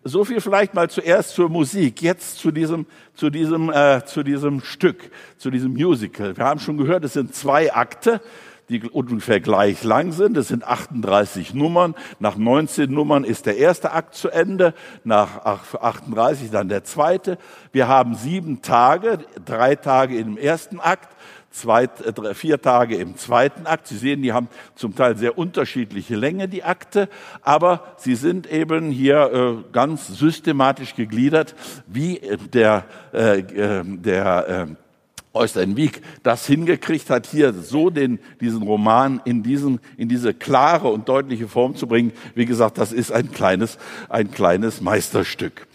So viel vielleicht mal zuerst zur Musik, jetzt zu diesem, zu diesem, äh, zu diesem Stück, zu diesem Musical. Wir haben schon gehört, es sind zwei Akte, die ungefähr gleich lang sind. Es sind 38 Nummern. Nach 19 Nummern ist der erste Akt zu Ende, nach 38 dann der zweite. Wir haben sieben Tage, drei Tage im ersten Akt, zweit, äh, vier Tage im zweiten Akt. Sie sehen, die haben zum Teil sehr unterschiedliche Länge, die Akte, aber sie sind eben hier äh, ganz systematisch gegliedert, wie der, äh, äh der äh, Øystein Wieck das hingekriegt hat, hier so den, diesen Roman in, diesen, in diese klare und deutliche Form zu bringen. Wie gesagt, das ist ein kleines, ein kleines Meisterstück.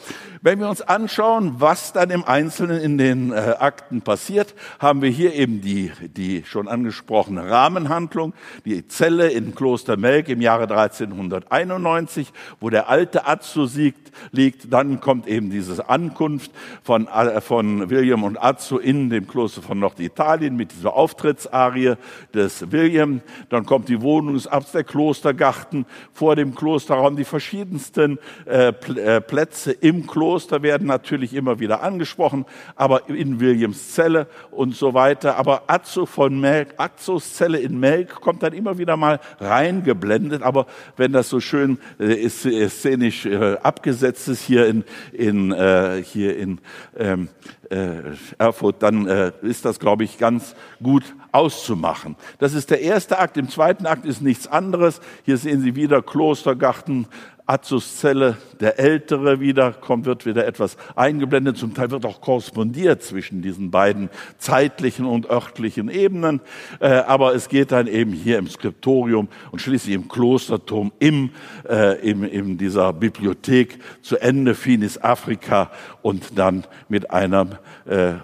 Wenn wir uns anschauen, was dann im Einzelnen in den äh, Akten passiert, haben wir hier eben die, die schon angesprochene Rahmenhandlung, die Zelle in Kloster Melk im Jahre 1391, wo der alte Azzo siegt, liegt. Dann kommt eben diese Ankunft von, äh, von William und Azzo in dem Kloster von Norditalien mit dieser Auftrittsarie des William. Dann kommt die Wohnung des Abts der Klostergarten. Vor dem Klosterraum die verschiedensten äh, äh Plätze im Kloster Kloster werden natürlich immer wieder angesprochen, aber in Williams Zelle und so weiter. Aber Azzo von Melk, Azzos Zelle in Melk kommt dann immer wieder mal reingeblendet. Aber wenn das so schön äh, äh, szenisch äh, abgesetzt ist hier in, in, äh, hier in ähm, äh, Erfurt, dann äh, ist das, glaube ich, ganz gut auszumachen. Das ist der erste Akt. Im zweiten Akt ist nichts anderes. Hier sehen Sie wieder Klostergarten, Azus Zelle, der Ältere wieder, kommt, wird wieder etwas eingeblendet. Zum Teil wird auch korrespondiert zwischen diesen beiden zeitlichen und örtlichen Ebenen. Äh, aber es geht dann eben hier im Skriptorium und schließlich im Klosterturm, im, äh, im, in dieser Bibliothek zu Ende, Finis Afrika und dann mit einem äh, äh,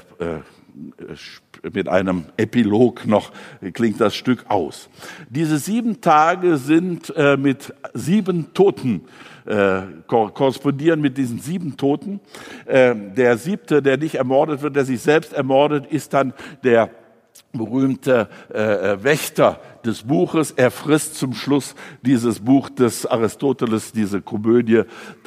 mit einem Epilog noch klingt das Stück aus. Diese sieben Tage sind äh, mit sieben Toten äh, korrespondieren mit diesen sieben Toten. Äh, der siebte, der nicht ermordet wird, der sich selbst ermordet, ist dann der berühmte äh, äh Wächter des Buches. Er frisst zum Schluss dieses Buch des Aristoteles, diese Komödie,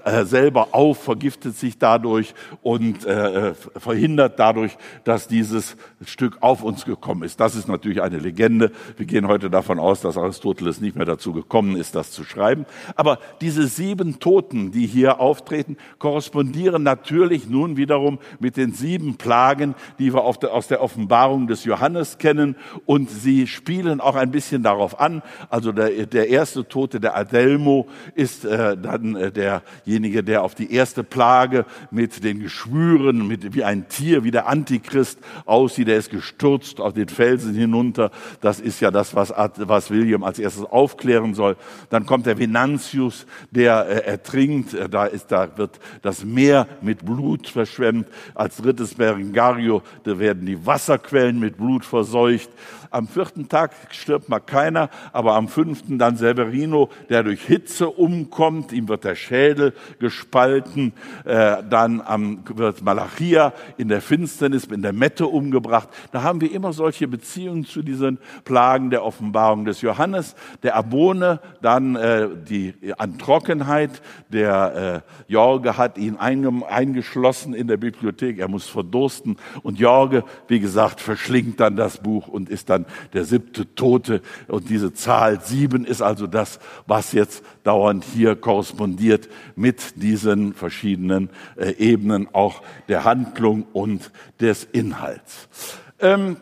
äh, selber auf, vergiftet sich dadurch und äh, verhindert dadurch, dass dieses Stück auf uns gekommen ist. Das ist natürlich eine Legende. Wir gehen heute davon aus, dass Aristoteles nicht mehr dazu gekommen ist, das zu schreiben. Aber diese sieben Toten, die hier auftreten, korrespondieren natürlich nun wiederum mit den sieben Plagen, die wir der, aus der Offenbarung des Johannes kennen. Und sie spielen auch ein bisschen darauf an. Also der, der erste Tote, der Adelmo, ist äh, dann äh, derjenige, derjenige, der auf die erste Plage mit den Geschwüren, mit, wie ein Tier, wie der Antichrist aussieht, der ist gestürzt auf den Felsen hinunter. Das ist ja das, was, was William als erstes aufklären soll. Dann kommt der Venantius, der äh, ertrinkt. Äh, da, ist, da wird das Meer mit Blut verschwemmt. Als drittes Berengario, da werden die Wasserquellen mit Blut verseucht. Am vierten Tag stirbt mal keiner, aber am fünften dann Severino, der durch Hitze umkommt. Ihm wird der Schädel gespalten. Äh, dann wird Malachia in der Finsternis, in der Mette umgebracht. Da haben wir immer solche Beziehungen zu diesen Plagen der Offenbarung des Johannes. Der Abone, dann äh, die an Trockenheit. Der äh, Jorge hat ihn eingeschlossen in der Bibliothek. Er muss verdursten. Und Jorge, wie gesagt, verschlingt dann das Buch und ist dann dann der siebte Tote. Und diese Zahl sieben ist also das, was jetzt dauernd hier korrespondiert mit diesen verschiedenen äh, Ebenen auch der Handlung und des Inhalts. Ähm,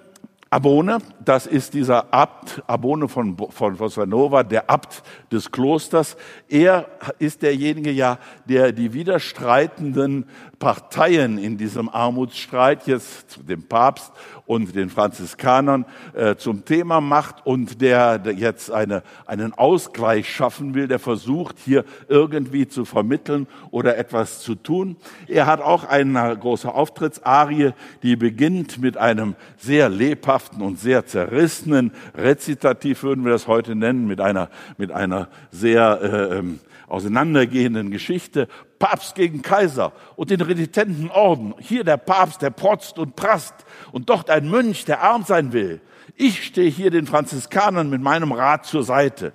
Abone, das ist dieser Abt, Abone von, von Vossanova, der Abt des Klosters. Er ist derjenige ja, der die widerstreitenden Parteien in diesem Armutsstreit jetzt dem Papst und den Franziskanern äh, zum Thema macht und der, der jetzt eine, einen Ausgleich schaffen will, der versucht hier irgendwie zu vermitteln oder etwas zu tun. Er hat auch eine große Auftrittsarie, die beginnt mit einem sehr lebhaften und sehr zerrissenen Rezitativ, würden wir das heute nennen, mit einer, mit einer sehr äh, ähm, auseinandergehenden Geschichte. Papst gegen Kaiser und den renitenten Orden. Hier der Papst, der protzt und prasst und dort ein Mönch, der arm sein will. Ich stehe hier den Franziskanern mit meinem Rat zur Seite.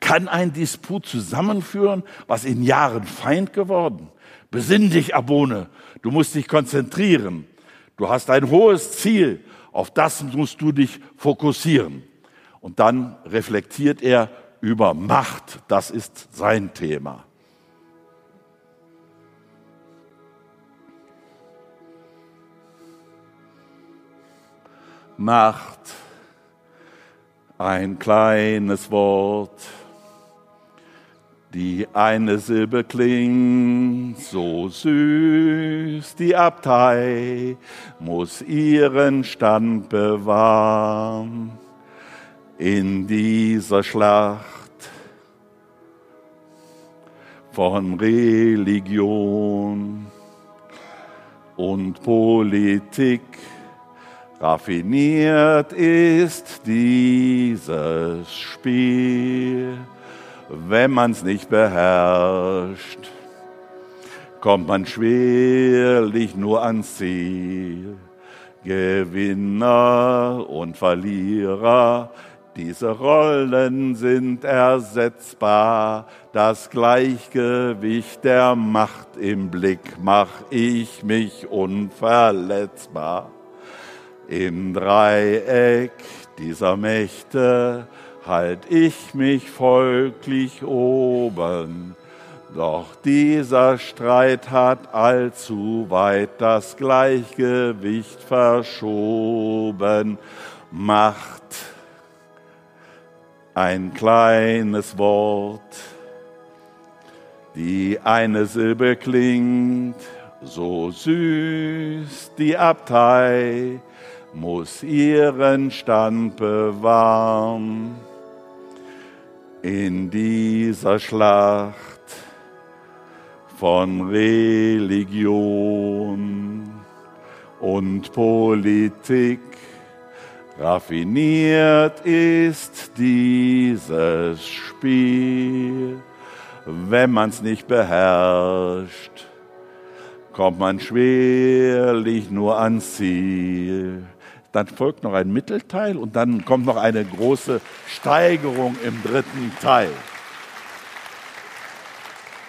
Kann ein Disput zusammenführen, was in Jahren Feind geworden? Besinn dich, Abone, du musst dich konzentrieren. Du hast ein hohes Ziel, auf das musst du dich fokussieren. Und dann reflektiert er über Macht, das ist sein Thema. Macht Ein kleines Wort, die eine Silbe klingt so süß, die Abtei muss ihren Stand bewahren. In dieser Schlacht von Religion und Politik. Raffiniert ist dieses Spiel wenn man's nicht beherrscht, kommt man schwerlich nur ans Ziel. Gewinner und Verlierer, diese Rollen sind ersetzbar. Das Gleichgewicht der Macht im Blick mach ich mich unverletzbar. Im Dreieck dieser Mächte halt ich mich folglich oben. Doch dieser Streit hat allzu weit das Gleichgewicht verschoben. Macht ein kleines Wort, die eine Silbe klingt, so süß die Abtei muss ihren Stand bewahren in dieser Schlacht von Religion und Politik. Raffiniert ist dieses Spiel, wenn man's nicht beherrscht, kommt man schwerlich nur ans Ziel dann folgt noch ein Mittelteil und dann kommt noch eine große Steigerung im dritten Teil.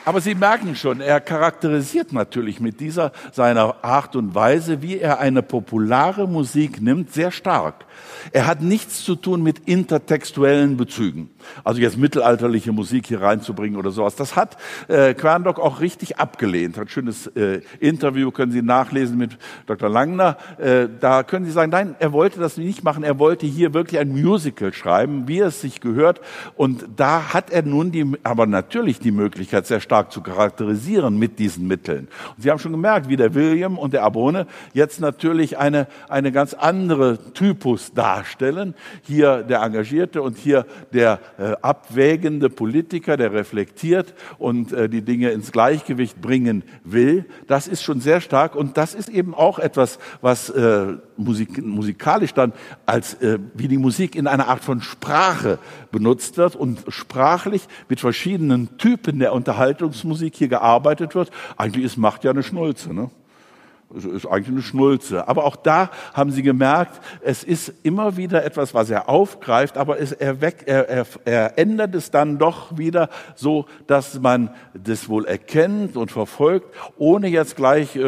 Aber Sie merken schon, er charakterisiert natürlich mit dieser seiner Art und Weise, wie er eine populare Musik nimmt, sehr stark. Er hat nichts zu tun mit intertextuellen Bezügen. Also jetzt mittelalterliche Musik hier reinzubringen oder sowas. Das hat äh, Querndock auch richtig abgelehnt. Hat ein schönes äh, Interview, können Sie nachlesen mit Dr. Langner. Äh, da können Sie sagen, nein, er wollte das nicht machen. Er wollte hier wirklich ein Musical schreiben, wie es sich gehört. Und da hat er nun die, aber natürlich die Möglichkeit, sehr stark zu charakterisieren mit diesen Mitteln. Und Sie haben schon gemerkt, wie der William und der Abone jetzt natürlich eine, eine ganz andere Typus darstellen. Hier der Engagierte und hier der äh, abwägende Politiker, der reflektiert und äh, die Dinge ins Gleichgewicht bringen will. Das ist schon sehr stark und das ist eben auch etwas, was äh, Musik, musikalisch dann als äh, wie die Musik in einer Art von Sprache benutzt wird und sprachlich mit verschiedenen Typen der Unterhaltungsmusik hier gearbeitet wird. Eigentlich ist Macht ja eine Schnulze. Ne? Ist eigentlich eine Schnulze. Aber auch da haben Sie gemerkt, es ist immer wieder etwas, was er aufgreift, aber es, er, er, er, er ändert es dann doch wieder so, dass man das wohl erkennt und verfolgt, ohne jetzt gleich äh,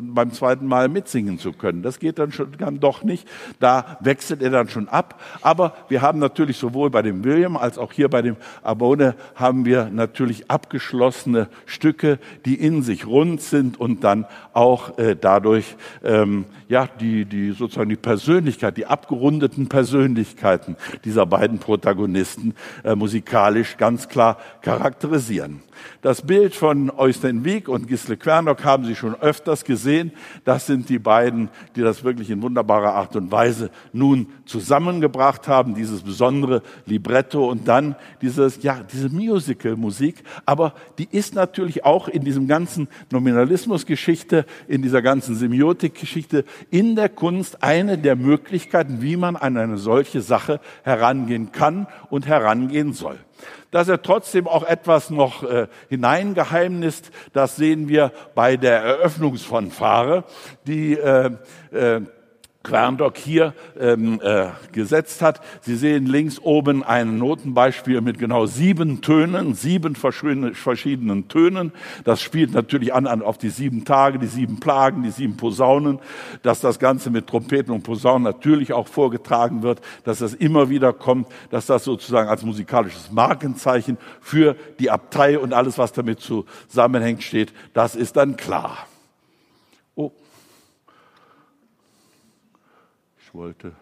beim zweiten Mal mitsingen zu können. Das geht dann schon dann doch nicht. Da wechselt er dann schon ab. Aber wir haben natürlich sowohl bei dem William als auch hier bei dem Abone haben wir natürlich abgeschlossene Stücke, die in sich rund sind und dann auch äh, dadurch ähm, ja die die sozusagen die Persönlichkeit, die abgerundeten Persönlichkeiten dieser beiden Protagonisten äh, musikalisch ganz klar charakterisieren. Das Bild von Eusten Wieck und Gisle Quernock haben Sie schon öfters gesehen. Das sind die beiden, die das wirklich in wunderbarer Art und Weise nun zusammengebracht haben. Dieses besondere Libretto und dann dieses, ja, diese Musical-Musik. Aber die ist natürlich auch in diesem ganzen Nominalismus-Geschichte, in dieser ganzen Semiotik-Geschichte, in der Kunst eine der Möglichkeiten, wie man an eine solche Sache herangehen kann und herangehen soll dass er trotzdem auch etwas noch äh, hineingeheimnist. Das sehen wir bei der Eröffnungsfanfare, die äh, äh, Querndock hier ähm, äh, gesetzt hat. Sie sehen links oben ein Notenbeispiel mit genau sieben Tönen, sieben verschiedenen Tönen. Das spielt natürlich an, an auf die sieben Tage, die sieben Plagen, die sieben Posaunen, dass das Ganze mit Trompeten und Posaunen natürlich auch vorgetragen wird, dass das immer wieder kommt, dass das sozusagen als musikalisches Markenzeichen für die Abtei und alles, was damit zusammenhängt, steht. Das ist dann klar. ich wollte.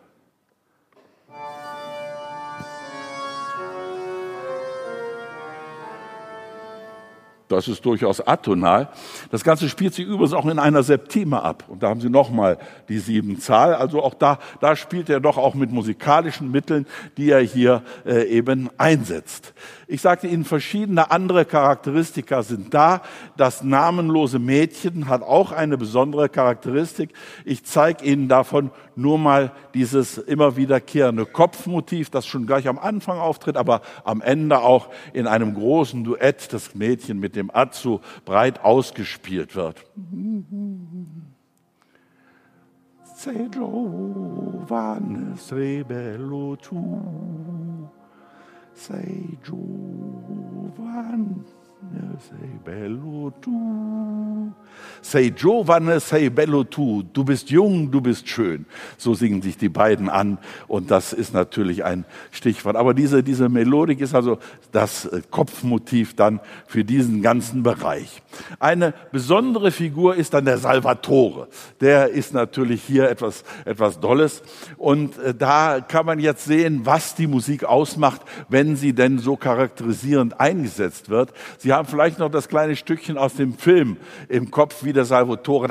Das ist durchaus atonal. Das Ganze spielt sich übrigens auch in einer Septime ab. Und da haben Sie nochmal die sieben Zahl. Also auch da, da spielt er doch auch mit musikalischen Mitteln, die er hier äh, eben einsetzt. Ich sagte Ihnen, verschiedene andere Charakteristika sind da. Das namenlose Mädchen hat auch eine besondere Charakteristik. Ich zeige Ihnen davon nur mal dieses immer wiederkehrende Kopfmotiv, das schon gleich am Anfang auftritt, aber am Ende auch in einem großen Duett das Mädchen mit dem Azu breit ausgespielt wird. Se giovanes rebello tu, sei giovanes sei bello tu. Sei giovane, sei bello tu. Du bist jung, du bist schön. So singen sich die beiden an. Und das ist natürlich ein Stichwort. Aber diese, diese Melodik ist also das äh, Kopfmotiv dann für diesen ganzen Bereich. Eine besondere Figur ist dann der Salvatore. Der ist natürlich hier etwas, etwas Dolles. Und äh, da kann man jetzt sehen, was die Musik ausmacht, wenn sie denn so charakterisierend eingesetzt wird. Sie haben vielleicht noch das kleine Stückchen aus dem Film im Kopf, wie der Salvatore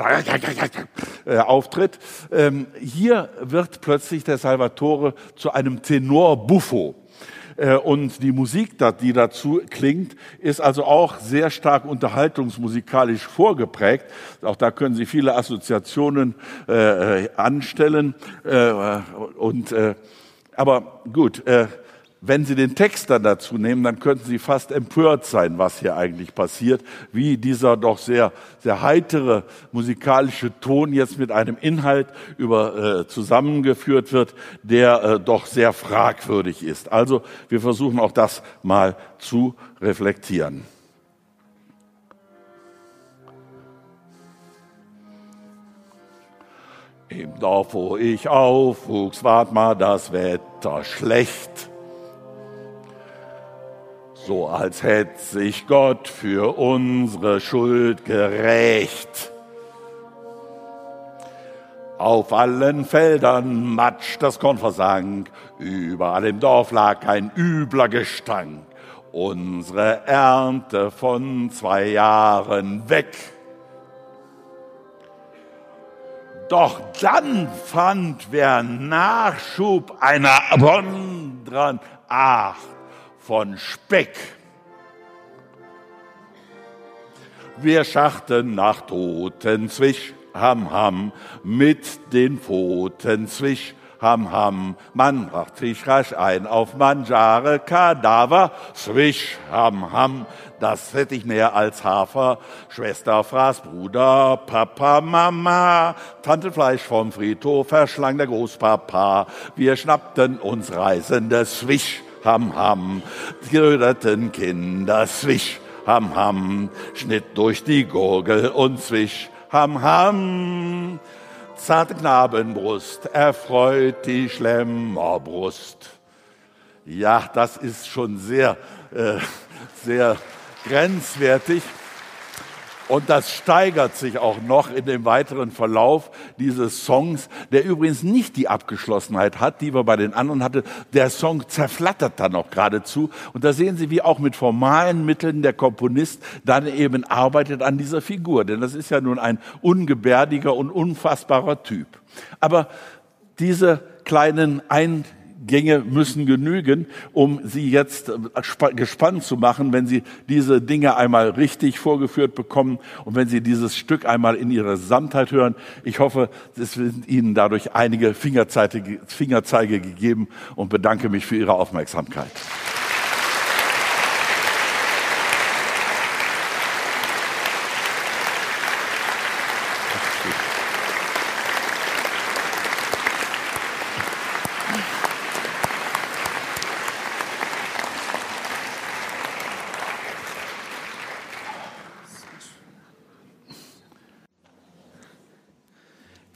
äh, auftritt. Ähm, hier wird plötzlich der Salvatore zu einem Tenor Buffo. Äh, und die Musik, die dazu klingt, ist also auch sehr stark unterhaltungsmusikalisch vorgeprägt. Auch da können Sie viele Assoziationen äh, anstellen. Äh, und, äh, aber gut, äh, wenn Sie den Text dann dazu nehmen, dann könnten Sie fast empört sein, was hier eigentlich passiert, wie dieser doch sehr, sehr heitere musikalische Ton jetzt mit einem Inhalt über, äh, zusammengeführt wird, der äh, doch sehr fragwürdig ist. Also wir versuchen auch das mal zu reflektieren. Im Dorf, wo ich aufwuchs, ward mal das Wetter schlecht so als hätte sich Gott für unsere Schuld gerecht. Auf allen Feldern Matsch das Korn versank, überall im Dorf lag ein übler Gestank. Unsere Ernte von zwei Jahren weg. Doch dann fand wer Nachschub einer besonderen Art von Speck. Wir schachten nach Toten zwisch, ham ham, mit den Pfoten zwisch, ham ham. Man bracht sich rasch ein auf Manjare Kadaver, zwisch, ham ham. Das hätte ich mehr als Hafer. Schwester fraß Bruder, Papa, Mama. Tante Fleisch vom Friedhof verschlang der Großpapa. Wir schnappten uns Reisende, zwisch, ham, ham, geröderten Kinder, swisch, ham, ham, schnitt durch die Gurgel und zwisch, ham, ham, zarte Knabenbrust, erfreut die Schlemmerbrust. Ja, das ist schon sehr, äh, sehr grenzwertig. Und das steigert sich auch noch in dem weiteren Verlauf dieses Songs, der übrigens nicht die Abgeschlossenheit hat, die wir bei den anderen hatten. Der Song zerflattert dann auch geradezu. Und da sehen Sie, wie auch mit formalen Mitteln der Komponist dann eben arbeitet an dieser Figur. Denn das ist ja nun ein ungebärdiger und unfassbarer Typ. Aber diese kleinen Ein Gänge müssen genügen, um Sie jetzt äh, gespannt zu machen, wenn Sie diese Dinge einmal richtig vorgeführt bekommen und wenn Sie dieses Stück einmal in ihrer Gesamtheit hören. Ich hoffe, es sind Ihnen dadurch einige Fingerzeige gegeben und bedanke mich für Ihre Aufmerksamkeit.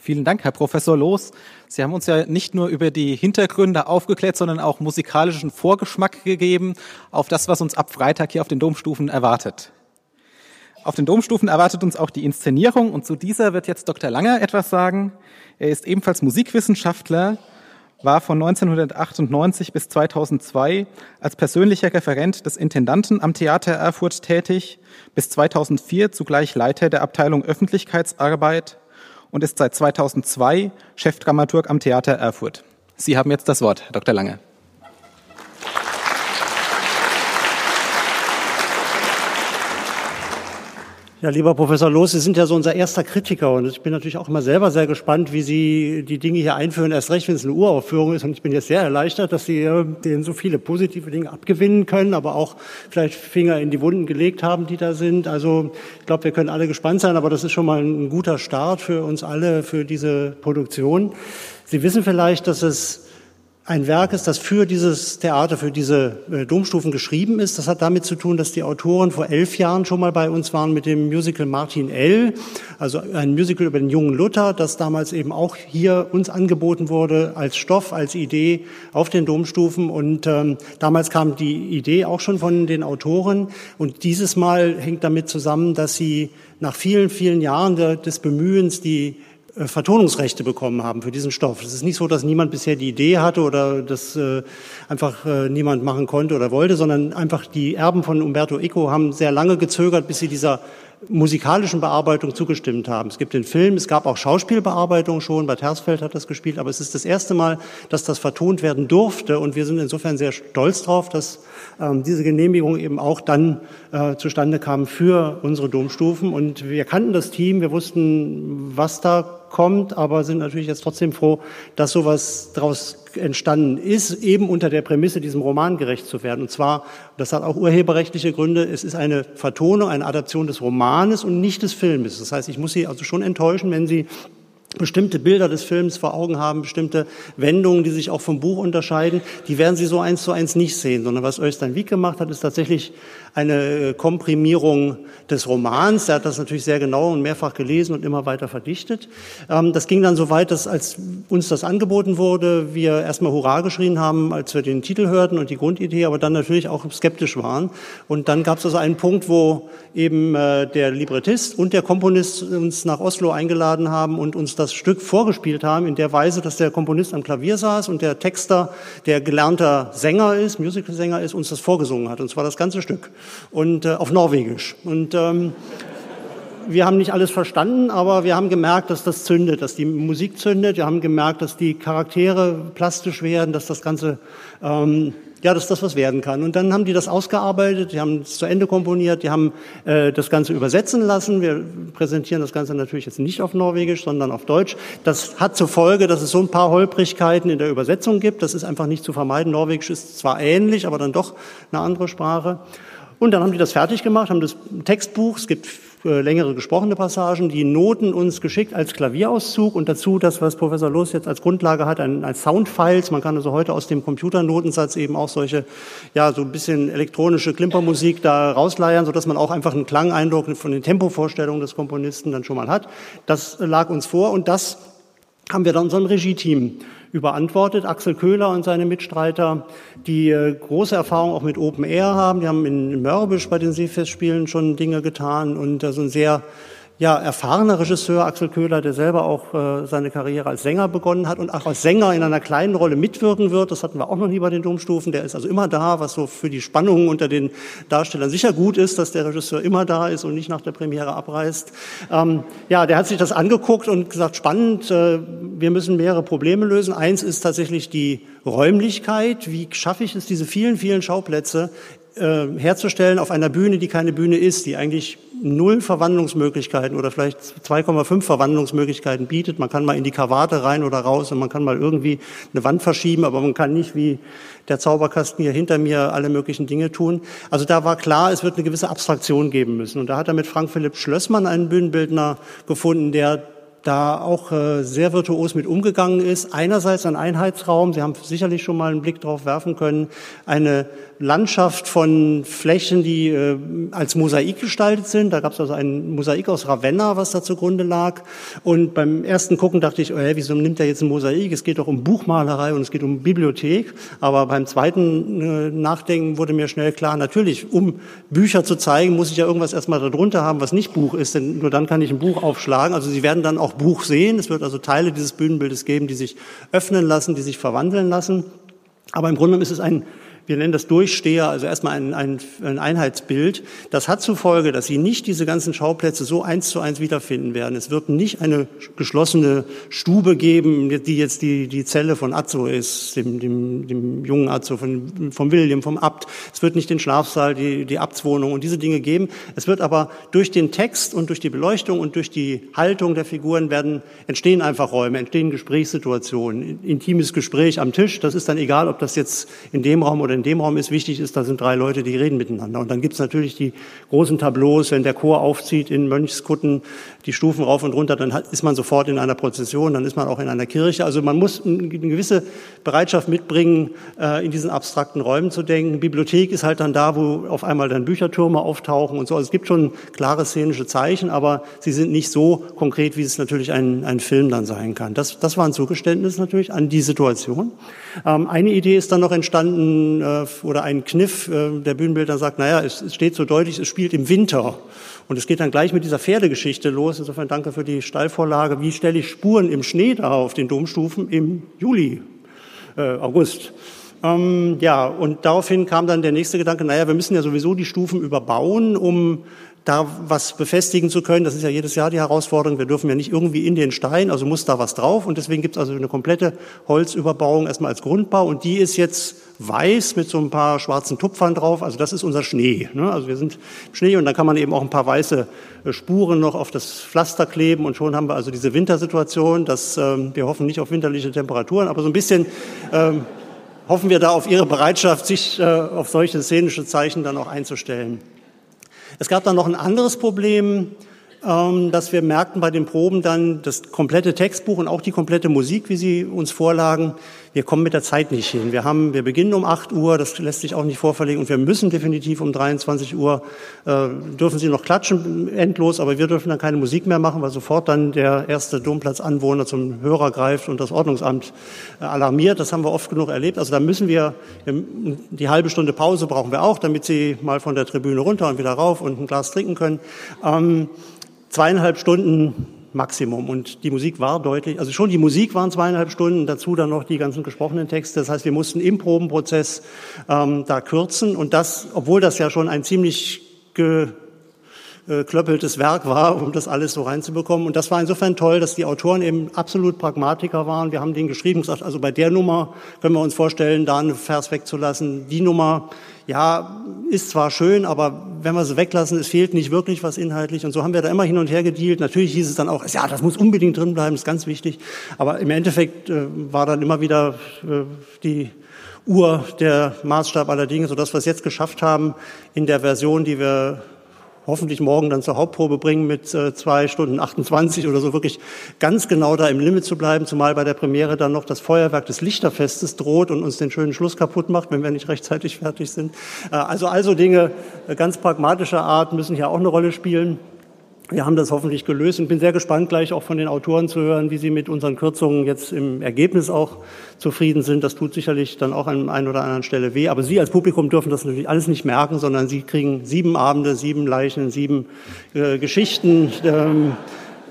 Vielen Dank, Herr Professor Loos. Sie haben uns ja nicht nur über die Hintergründe aufgeklärt, sondern auch musikalischen Vorgeschmack gegeben auf das, was uns ab Freitag hier auf den Domstufen erwartet. Auf den Domstufen erwartet uns auch die Inszenierung und zu dieser wird jetzt Dr. Langer etwas sagen. Er ist ebenfalls Musikwissenschaftler war von 1998 bis 2002 als persönlicher Referent des Intendanten am Theater Erfurt tätig, bis 2004 zugleich Leiter der Abteilung Öffentlichkeitsarbeit und ist seit 2002 Chefdramaturg am Theater Erfurt. Sie haben jetzt das Wort, Herr Dr. Lange. Ja, lieber Professor Loos, Sie sind ja so unser erster Kritiker und ich bin natürlich auch immer selber sehr gespannt, wie Sie die Dinge hier einführen, erst recht, wenn es eine Uraufführung ist und ich bin jetzt sehr erleichtert, dass Sie denen so viele positive Dinge abgewinnen können, aber auch vielleicht Finger in die Wunden gelegt haben, die da sind. Also ich glaube, wir können alle gespannt sein, aber das ist schon mal ein guter Start für uns alle, für diese Produktion. Sie wissen vielleicht, dass es ein Werk ist, das für dieses Theater, für diese äh, Domstufen geschrieben ist. Das hat damit zu tun, dass die Autoren vor elf Jahren schon mal bei uns waren mit dem Musical Martin L., also ein Musical über den jungen Luther, das damals eben auch hier uns angeboten wurde als Stoff, als Idee auf den Domstufen. Und ähm, damals kam die Idee auch schon von den Autoren. Und dieses Mal hängt damit zusammen, dass sie nach vielen, vielen Jahren des Bemühens die Vertonungsrechte bekommen haben für diesen Stoff. Es ist nicht so, dass niemand bisher die Idee hatte oder das äh, einfach äh, niemand machen konnte oder wollte, sondern einfach die Erben von Umberto Eco haben sehr lange gezögert, bis sie dieser musikalischen Bearbeitung zugestimmt haben. Es gibt den Film, es gab auch Schauspielbearbeitung schon, Bad Hersfeld hat das gespielt, aber es ist das erste Mal, dass das vertont werden durfte und wir sind insofern sehr stolz drauf, dass ähm, diese Genehmigung eben auch dann äh, zustande kam für unsere Domstufen und wir kannten das Team, wir wussten, was da kommt, aber sind natürlich jetzt trotzdem froh, dass sowas daraus entstanden ist, eben unter der Prämisse, diesem Roman gerecht zu werden. Und zwar, das hat auch urheberrechtliche Gründe, es ist eine Vertonung, eine Adaption des Romanes und nicht des Filmes. Das heißt, ich muss Sie also schon enttäuschen, wenn Sie bestimmte Bilder des Films vor Augen haben, bestimmte Wendungen, die sich auch vom Buch unterscheiden, die werden Sie so eins zu eins nicht sehen, sondern was Österreich Wieck gemacht hat, ist tatsächlich eine äh, Komprimierung des Romans. Er hat das natürlich sehr genau und mehrfach gelesen und immer weiter verdichtet. Ähm, das ging dann so weit, dass als uns das angeboten wurde, wir erstmal Hurra geschrien haben, als wir den Titel hörten und die Grundidee, aber dann natürlich auch skeptisch waren. Und dann gab es also einen Punkt, wo eben äh, der Librettist und der Komponist uns nach Oslo eingeladen haben und uns das Stück vorgespielt haben in der Weise, dass der Komponist am Klavier saß und der Texter, der gelernter Sänger ist, Musicalsänger ist, uns das vorgesungen hat. Und zwar das ganze Stück und äh, auf Norwegisch. Und ähm, wir haben nicht alles verstanden, aber wir haben gemerkt, dass das zündet, dass die Musik zündet. Wir haben gemerkt, dass die Charaktere plastisch werden, dass das Ganze ähm, ja, dass das was werden kann. Und dann haben die das ausgearbeitet, die haben es zu Ende komponiert, die haben äh, das Ganze übersetzen lassen. Wir präsentieren das Ganze natürlich jetzt nicht auf Norwegisch, sondern auf Deutsch. Das hat zur Folge, dass es so ein paar Holprigkeiten in der Übersetzung gibt. Das ist einfach nicht zu vermeiden. Norwegisch ist zwar ähnlich, aber dann doch eine andere Sprache. Und dann haben die das fertig gemacht, haben das Textbuch, es gibt längere gesprochene Passagen, die Noten uns geschickt als Klavierauszug und dazu das, was Professor Loos jetzt als Grundlage hat, ein, als Soundfiles. Man kann also heute aus dem Computernotensatz eben auch solche, ja, so ein bisschen elektronische Klimpermusik da rausleiern, sodass man auch einfach einen Klangeindruck von den Tempovorstellungen des Komponisten dann schon mal hat. Das lag uns vor und das haben wir dann unserem Regie-Team überantwortet. Axel Köhler und seine Mitstreiter, die äh, große Erfahrung auch mit Open Air haben. Die haben in Mörbisch bei den Seefestspielen schon Dinge getan und so ein sehr ja, erfahrener Regisseur Axel Köhler, der selber auch äh, seine Karriere als Sänger begonnen hat und auch als Sänger in einer kleinen Rolle mitwirken wird. Das hatten wir auch noch nie bei den Domstufen. Der ist also immer da, was so für die Spannungen unter den Darstellern sicher gut ist, dass der Regisseur immer da ist und nicht nach der Premiere abreist. Ähm, ja, der hat sich das angeguckt und gesagt, spannend, äh, wir müssen mehrere Probleme lösen. Eins ist tatsächlich die Räumlichkeit. Wie schaffe ich es, diese vielen, vielen Schauplätze äh, herzustellen auf einer Bühne, die keine Bühne ist, die eigentlich null Verwandlungsmöglichkeiten oder vielleicht 2,5 Verwandlungsmöglichkeiten bietet. Man kann mal in die Kavate rein oder raus und man kann mal irgendwie eine Wand verschieben, aber man kann nicht wie der Zauberkasten hier hinter mir alle möglichen Dinge tun. Also da war klar, es wird eine gewisse Abstraktion geben müssen. Und da hat er mit Frank Philipp Schlössmann einen Bühnenbildner gefunden, der da auch äh, sehr virtuos mit umgegangen ist. Einerseits ein Einheitsraum, Sie haben sicherlich schon mal einen Blick drauf werfen können, eine Landschaft von Flächen, die äh, als Mosaik gestaltet sind. Da gab es also ein Mosaik aus Ravenna, was da zugrunde lag. Und beim ersten Gucken dachte ich, oh, hey, wieso nimmt er jetzt ein Mosaik? Es geht doch um Buchmalerei und es geht um Bibliothek. Aber beim zweiten äh, Nachdenken wurde mir schnell klar, natürlich, um Bücher zu zeigen, muss ich ja irgendwas erstmal darunter haben, was nicht Buch ist, denn nur dann kann ich ein Buch aufschlagen. Also sie werden dann auch Buch sehen. Es wird also Teile dieses Bühnenbildes geben, die sich öffnen lassen, die sich verwandeln lassen. Aber im Grunde ist es ein wir nennen das Durchsteher, also erstmal ein, ein, ein Einheitsbild. Das hat zur Folge, dass Sie nicht diese ganzen Schauplätze so eins zu eins wiederfinden werden. Es wird nicht eine geschlossene Stube geben, die jetzt die, die Zelle von Azzo ist, dem, dem, dem jungen Azzo, von, vom William, vom Abt. Es wird nicht den Schlafsaal, die, die Abtswohnung und diese Dinge geben. Es wird aber durch den Text und durch die Beleuchtung und durch die Haltung der Figuren werden, entstehen einfach Räume, entstehen Gesprächssituationen, intimes Gespräch am Tisch. Das ist dann egal, ob das jetzt in dem Raum oder oder in dem Raum ist, wichtig ist, da sind drei Leute, die reden miteinander. Und dann gibt es natürlich die großen Tableaus, wenn der Chor aufzieht in Mönchskutten, die Stufen rauf und runter, dann ist man sofort in einer Prozession, dann ist man auch in einer Kirche. Also man muss eine gewisse Bereitschaft mitbringen, äh, in diesen abstrakten Räumen zu denken. Bibliothek ist halt dann da, wo auf einmal dann Büchertürme auftauchen und so. Also es gibt schon klare szenische Zeichen, aber sie sind nicht so konkret, wie es natürlich ein, ein Film dann sein kann. Das, das war ein Zugeständnis natürlich an die Situation. Ähm, eine Idee ist dann noch entstanden, äh, oder ein Kniff, äh, der Bühnenbildner sagt, naja, es, es steht so deutlich, es spielt im Winter. Und es geht dann gleich mit dieser Pferdegeschichte los. Insofern danke für die Steilvorlage. Wie stelle ich Spuren im Schnee da auf den Domstufen im Juli, äh, August? Ähm, ja, und daraufhin kam dann der nächste Gedanke, naja, wir müssen ja sowieso die Stufen überbauen, um da was befestigen zu können. Das ist ja jedes Jahr die Herausforderung. Wir dürfen ja nicht irgendwie in den Stein, also muss da was drauf. Und deswegen gibt es also eine komplette Holzüberbauung erstmal als Grundbau. Und die ist jetzt weiß mit so ein paar schwarzen Tupfern drauf. Also das ist unser Schnee. Ne? Also wir sind im Schnee und dann kann man eben auch ein paar weiße äh, Spuren noch auf das Pflaster kleben. Und schon haben wir also diese Wintersituation. Dass, ähm, wir hoffen nicht auf winterliche Temperaturen, aber so ein bisschen... Ähm, hoffen wir da auf Ihre Bereitschaft, sich äh, auf solche szenische Zeichen dann auch einzustellen. Es gab dann noch ein anderes Problem, ähm, dass wir merkten bei den Proben dann das komplette Textbuch und auch die komplette Musik, wie sie uns vorlagen, wir kommen mit der Zeit nicht hin. Wir haben, wir beginnen um 8 Uhr, das lässt sich auch nicht vorverlegen und wir müssen definitiv um 23 Uhr, äh, dürfen sie noch klatschen, endlos, aber wir dürfen dann keine Musik mehr machen, weil sofort dann der erste Domplatzanwohner zum Hörer greift und das Ordnungsamt äh, alarmiert. Das haben wir oft genug erlebt. Also da müssen wir, die halbe Stunde Pause brauchen wir auch, damit sie mal von der Tribüne runter und wieder rauf und ein Glas trinken können. Ähm, zweieinhalb Stunden Maximum. Und die Musik war deutlich, also schon die Musik waren zweieinhalb Stunden, dazu dann noch die ganzen gesprochenen Texte. Das heißt, wir mussten im Probenprozess ähm, da kürzen. Und das, obwohl das ja schon ein ziemlich geklöppeltes Werk war, um das alles so reinzubekommen. Und das war insofern toll, dass die Autoren eben absolut Pragmatiker waren. Wir haben denen geschrieben, gesagt, also bei der Nummer können wir uns vorstellen, da einen Vers wegzulassen. Die Nummer ja, ist zwar schön, aber wenn wir sie weglassen, es fehlt nicht wirklich was inhaltlich. Und so haben wir da immer hin und her gedealt. Natürlich hieß es dann auch, ja, das muss unbedingt drin bleiben, ist ganz wichtig. Aber im Endeffekt äh, war dann immer wieder äh, die Uhr der Maßstab aller Dinge, so dass wir es jetzt geschafft haben, in der Version, die wir hoffentlich morgen dann zur Hauptprobe bringen mit äh, zwei Stunden 28 oder so, wirklich ganz genau da im Limit zu bleiben, zumal bei der Premiere dann noch das Feuerwerk des Lichterfestes droht und uns den schönen Schluss kaputt macht, wenn wir nicht rechtzeitig fertig sind. Äh, also also Dinge äh, ganz pragmatischer Art müssen hier auch eine Rolle spielen. Wir haben das hoffentlich gelöst und bin sehr gespannt, gleich auch von den Autoren zu hören, wie sie mit unseren Kürzungen jetzt im Ergebnis auch zufrieden sind. Das tut sicherlich dann auch an einer oder anderen Stelle weh. Aber Sie als Publikum dürfen das natürlich alles nicht merken, sondern Sie kriegen sieben Abende, sieben Leichen, sieben äh, Geschichten. Ähm,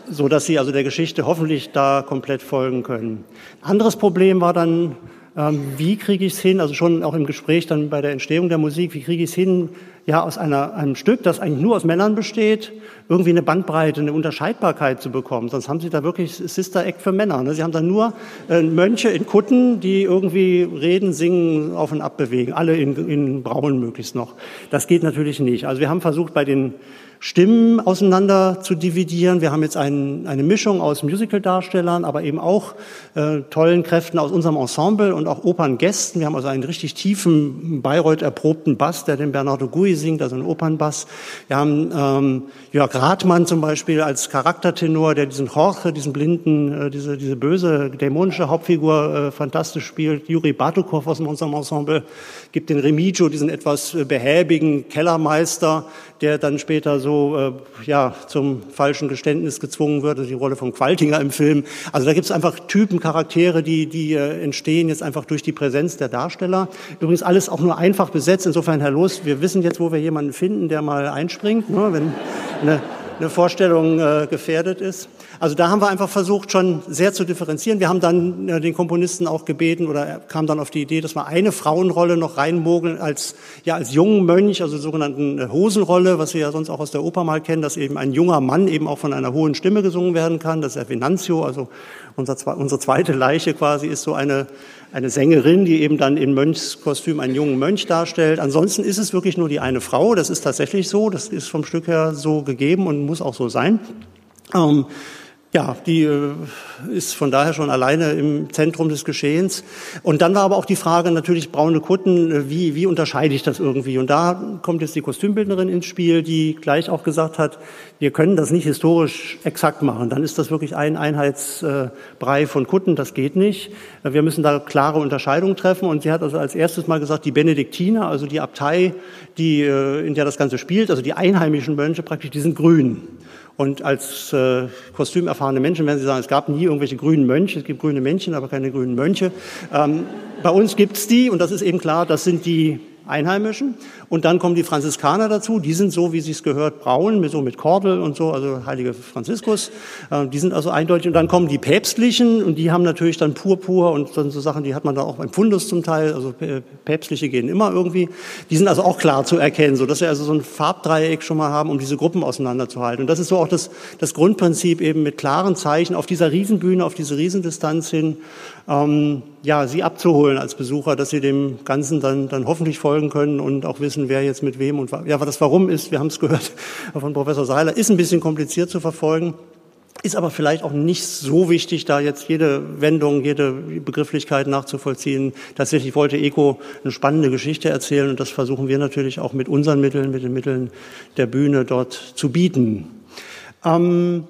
so dass Sie also der Geschichte hoffentlich da komplett folgen können. Anderes Problem war dann, wie kriege ich es hin, also schon auch im Gespräch dann bei der Entstehung der Musik, wie kriege ich es hin, ja, aus einer, einem Stück, das eigentlich nur aus Männern besteht, irgendwie eine Bandbreite, eine Unterscheidbarkeit zu bekommen. Sonst haben sie da wirklich Sister Act für Männer. Ne? Sie haben dann nur äh, Mönche in Kutten, die irgendwie reden, singen, auf und ab bewegen. Alle in, in Braun möglichst noch. Das geht natürlich nicht. Also wir haben versucht, bei den Stimmen auseinander zu dividieren. Wir haben jetzt ein, eine Mischung aus Musical-Darstellern, aber eben auch äh, tollen Kräften aus unserem Ensemble und auch Operngästen. Wir haben also einen richtig tiefen, Bayreuth erprobten Bass, der den Bernardo Gui singt, also einen Opernbass. Wir haben ähm, Jörg Rathmann zum Beispiel als Charaktertenor, der diesen Jorge, diesen blinden, äh, diese, diese böse, dämonische Hauptfigur äh, fantastisch spielt. Juri Batukow aus unserem Ensemble gibt den Remigio, diesen etwas äh, behäbigen Kellermeister, der dann später so äh, ja zum falschen Geständnis gezwungen wird, die Rolle von Qualtinger im Film. Also da gibt es einfach Typen, Charaktere, die die äh, entstehen jetzt einfach durch die Präsenz der Darsteller. Übrigens alles auch nur einfach besetzt. Insofern Herr Lust, wir wissen jetzt, wo wir jemanden finden, der mal einspringt, ne, wenn eine, eine Vorstellung äh, gefährdet ist. Also da haben wir einfach versucht, schon sehr zu differenzieren. Wir haben dann äh, den Komponisten auch gebeten oder er kam dann auf die Idee, dass wir eine Frauenrolle noch reinmogeln als, ja, als jungen Mönch, also sogenannten äh, Hosenrolle, was wir ja sonst auch aus der Oper mal kennen, dass eben ein junger Mann eben auch von einer hohen Stimme gesungen werden kann. Das ist der Venanzio, also unser, unsere zweite Leiche quasi ist so eine, eine Sängerin, die eben dann in Mönchskostüm einen jungen Mönch darstellt. Ansonsten ist es wirklich nur die eine Frau. Das ist tatsächlich so. Das ist vom Stück her so gegeben und muss auch so sein. Ähm, ja, die äh, ist von daher schon alleine im Zentrum des Geschehens. Und dann war aber auch die Frage natürlich braune Kutten, äh, wie, wie unterscheide ich das irgendwie? Und da kommt jetzt die Kostümbildnerin ins Spiel, die gleich auch gesagt hat, wir können das nicht historisch exakt machen. Dann ist das wirklich ein Einheitsbrei von Kutten, das geht nicht. Wir müssen da klare Unterscheidungen treffen. Und sie hat also als erstes mal gesagt, die Benediktiner, also die Abtei, die, äh, in der das Ganze spielt, also die einheimischen Mönche praktisch, die sind grün. Und als äh, kostümerfahrene Menschen werden Sie sagen, es gab nie irgendwelche grünen Mönche, es gibt grüne Männchen, aber keine grünen Mönche. Ähm, bei uns gibt es die, und das ist eben klar, das sind die Einheimischen. Und dann kommen die Franziskaner dazu, die sind so, wie sie es gehört, braun, so mit Kordel und so, also Heilige Franziskus. Äh, die sind also eindeutig. Und dann kommen die Päpstlichen und die haben natürlich dann Purpur und dann so Sachen, die hat man dann auch beim Fundus zum Teil. Also Päpstliche gehen immer irgendwie. Die sind also auch klar zu erkennen, so dass wir also so ein Farbdreieck schon mal haben, um diese Gruppen auseinanderzuhalten. Und das ist so auch das, das Grundprinzip eben mit klaren Zeichen auf dieser Riesenbühne, auf diese Riesendistanz hin, ähm, ja, sie abzuholen als Besucher, dass sie dem Ganzen dann, dann hoffentlich folgen können und auch wissen, wer jetzt mit wem und ja, das Warum ist. Wir haben es gehört von Professor Seiler, ist ein bisschen kompliziert zu verfolgen. Ist aber vielleicht auch nicht so wichtig, da jetzt jede Wendung, jede Begrifflichkeit nachzuvollziehen. Tatsächlich wollte ECO eine spannende Geschichte erzählen und das versuchen wir natürlich auch mit unseren Mitteln, mit den Mitteln der Bühne dort zu bieten. Ähm,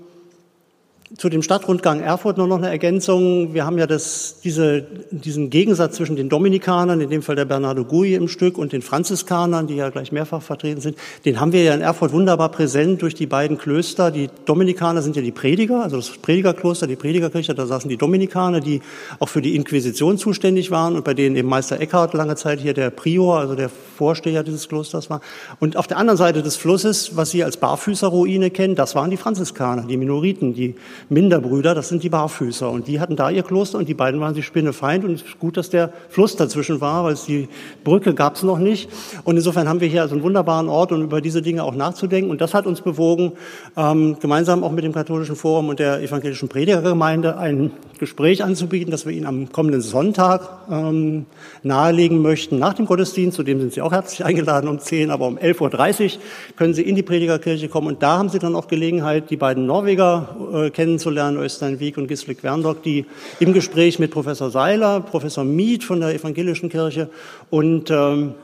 zu dem Stadtrundgang Erfurt nur noch eine Ergänzung. Wir haben ja das, diese, diesen Gegensatz zwischen den Dominikanern, in dem Fall der Bernardo Gui im Stück, und den Franziskanern, die ja gleich mehrfach vertreten sind. Den haben wir ja in Erfurt wunderbar präsent durch die beiden Klöster. Die Dominikaner sind ja die Prediger, also das Predigerkloster, die Predigerkirche, da saßen die Dominikaner, die auch für die Inquisition zuständig waren und bei denen eben Meister Eckhart lange Zeit hier der Prior, also der Vorsteher dieses Klosters war. Und auf der anderen Seite des Flusses, was Sie als Barfüßerruine kennen, das waren die Franziskaner, die Minoriten, die Minderbrüder, das sind die Barfüßer. Und die hatten da ihr Kloster und die beiden waren die Spinnefeind. Und es ist gut, dass der Fluss dazwischen war, weil es die Brücke gab es noch nicht. Und insofern haben wir hier also einen wunderbaren Ort, um über diese Dinge auch nachzudenken. Und das hat uns bewogen, ähm, gemeinsam auch mit dem Katholischen Forum und der Evangelischen Predigergemeinde ein Gespräch anzubieten, dass wir Ihnen am kommenden Sonntag ähm, nahelegen möchten, nach dem Gottesdienst, zu dem sind Sie auch herzlich eingeladen um 10, aber um 11.30 Uhr können Sie in die Predigerkirche kommen. Und da haben Sie dann auch Gelegenheit, die beiden Norweger äh, kennenzulernen, Östein Wieck und Gislik Werndock, die im Gespräch mit Professor Seiler, Professor Miet von der Evangelischen Kirche und ähm,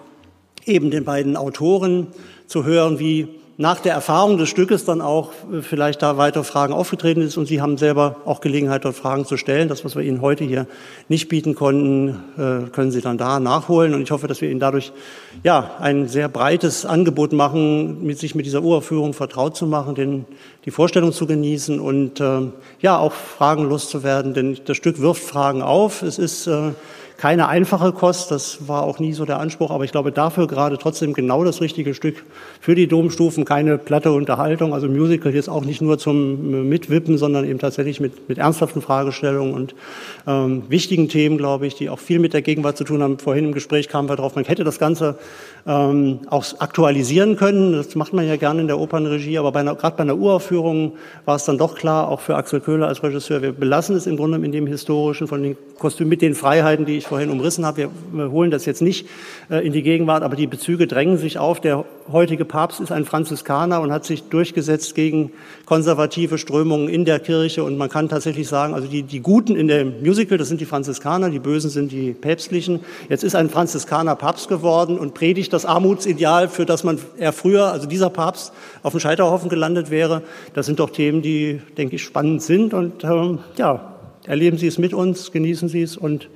eben den beiden Autoren zu hören, wie nach der Erfahrung des Stückes dann auch äh, vielleicht da weitere Fragen aufgetreten ist und Sie haben selber auch Gelegenheit, dort Fragen zu stellen. Das, was wir Ihnen heute hier nicht bieten konnten, äh, können Sie dann da nachholen. Und ich hoffe, dass wir Ihnen dadurch ja ein sehr breites Angebot machen, mit sich mit dieser Uraufführung vertraut zu machen, den, die Vorstellung zu genießen und äh, ja auch Fragen loszuwerden. Denn das Stück wirft Fragen auf. Es ist keine einfache Kost, das war auch nie so der Anspruch, aber ich glaube dafür gerade trotzdem genau das richtige Stück für die Domstufen, keine platte Unterhaltung, also Musical jetzt auch nicht nur zum Mitwippen, sondern eben tatsächlich mit, mit ernsthaften Fragestellungen und ähm, wichtigen Themen, glaube ich, die auch viel mit der Gegenwart zu tun haben. Vorhin im Gespräch kamen wir drauf, man hätte das Ganze ähm, auch aktualisieren können. Das macht man ja gerne in der Opernregie, aber bei gerade bei einer Uraufführung war es dann doch klar, auch für Axel Köhler als Regisseur, wir belassen es im Grunde in dem historischen von den Kostümen mit den Freiheiten, die ich vorhin umrissen habe. Wir, wir holen das jetzt nicht äh, in die Gegenwart, aber die Bezüge drängen sich auf. Der heutige Papst ist ein Franziskaner und hat sich durchgesetzt gegen konservative Strömungen in der Kirche und man kann tatsächlich sagen, also die, die Guten in dem Musical, das sind die Franziskaner, die Bösen sind die Päpstlichen. Jetzt ist ein Franziskaner Papst geworden und predigt das Armutsideal, für das man eher früher, also dieser Papst, auf dem Scheiterhaufen gelandet wäre. Das sind doch Themen, die, denke ich, spannend sind. Und ähm, ja, erleben Sie es mit uns, genießen Sie es und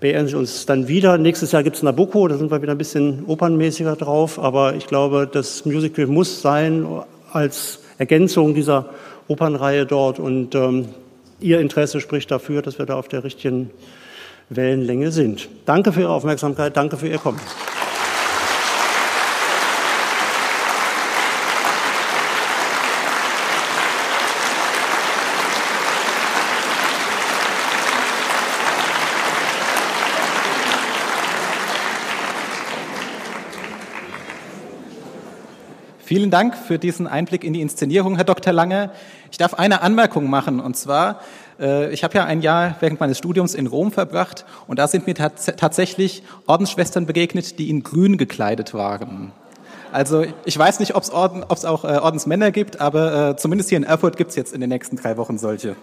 beehren Sie uns dann wieder. Nächstes Jahr gibt es Nabucco, da sind wir wieder ein bisschen opernmäßiger drauf. Aber ich glaube, das Musical muss sein als Ergänzung dieser Opernreihe dort. Und ähm, Ihr Interesse spricht dafür, dass wir da auf der richtigen Wellenlänge sind. Danke für Ihre Aufmerksamkeit, danke für Ihr Kommen. Vielen Dank für diesen Einblick in die Inszenierung, Herr Dr. Lange. Ich darf eine Anmerkung machen, und zwar, äh, ich habe ja ein Jahr während meines Studiums in Rom verbracht, und da sind mir tats tatsächlich Ordensschwestern begegnet, die in grün gekleidet waren. Also ich weiß nicht, ob es Orden, auch äh, Ordensmänner gibt, aber äh, zumindest hier in Erfurt gibt es jetzt in den nächsten drei Wochen solche.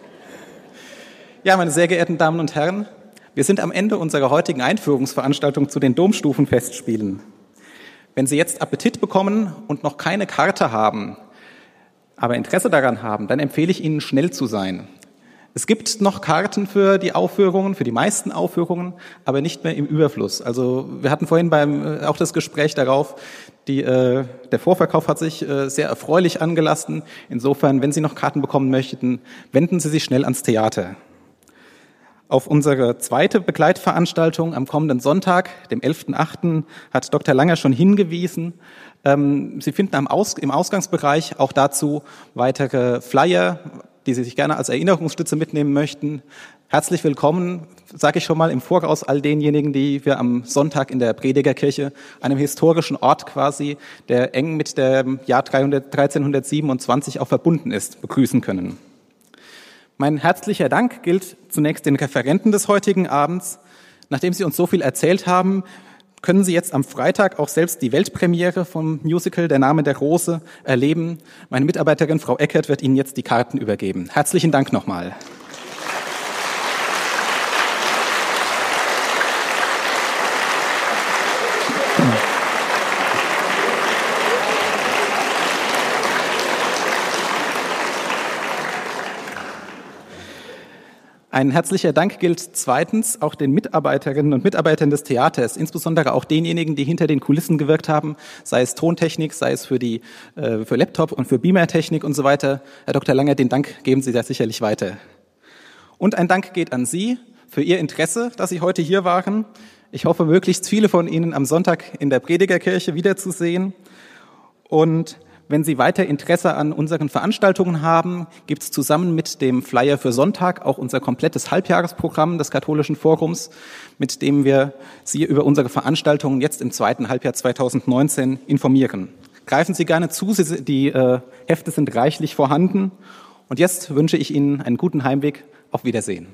Ja, meine sehr geehrten Damen und Herren, wir sind am Ende unserer heutigen Einführungsveranstaltung zu den Domstufenfestspielen. Wenn Sie jetzt Appetit bekommen und noch keine Karte haben, aber Interesse daran haben, dann empfehle ich Ihnen, schnell zu sein. Es gibt noch Karten für die Aufführungen, für die meisten Aufführungen, aber nicht mehr im Überfluss. Also wir hatten vorhin beim äh, auch das Gespräch darauf, die, äh, der Vorverkauf hat sich äh, sehr erfreulich angelassen. Insofern, wenn Sie noch Karten bekommen möchten, wenden Sie sich schnell ans Theater. Auf unsere zweite Begleitveranstaltung am kommenden Sonntag, dem 11.8., hat Dr. Langer schon hingewiesen. Ähm, Sie finden im Ausgangsbereich auch dazu weitere Flyer, die Sie sich gerne als Erinnerungsstütze mitnehmen möchten. Herzlich willkommen, sage ich schon mal im Voraus all denjenigen, die wir am Sonntag in der Predigerkirche, einem historischen Ort quasi, der eng mit dem Jahr 300, 1327 auch verbunden ist, begrüßen können. Mein herzlicher Dank gilt zunächst den Referenten des heutigen Abends. Nachdem Sie uns so viel erzählt haben, können Sie jetzt am Freitag auch selbst die Weltpremiere vom Musical Der Name der Rose erleben. Meine Mitarbeiterin Frau Eckert wird Ihnen jetzt die Karten übergeben. Herzlichen Dank nochmal. Ein herzlicher Dank gilt zweitens auch den Mitarbeiterinnen und Mitarbeitern des Theaters, insbesondere auch denjenigen, die hinter den Kulissen gewirkt haben, sei es Tontechnik, sei es für die äh, für Laptop und für Beamer-Technik und so weiter. Herr Dr. Langer, den Dank geben Sie da sicherlich weiter. Und ein Dank geht an Sie für Ihr Interesse, dass Sie heute hier waren. Ich hoffe, möglichst viele von Ihnen am Sonntag in der Predigerkirche wiederzusehen. Und wenn Sie weiter Interesse an unseren Veranstaltungen haben, gibt es zusammen mit dem Flyer für Sonntag auch unser komplettes Halbjahresprogramm des Katholischen Forums, mit dem wir Sie über unsere Veranstaltungen jetzt im zweiten Halbjahr 2019 informieren. Greifen Sie gerne zu, die äh, Hefte sind reichlich vorhanden. Und jetzt wünsche ich Ihnen einen guten Heimweg. Auf Wiedersehen.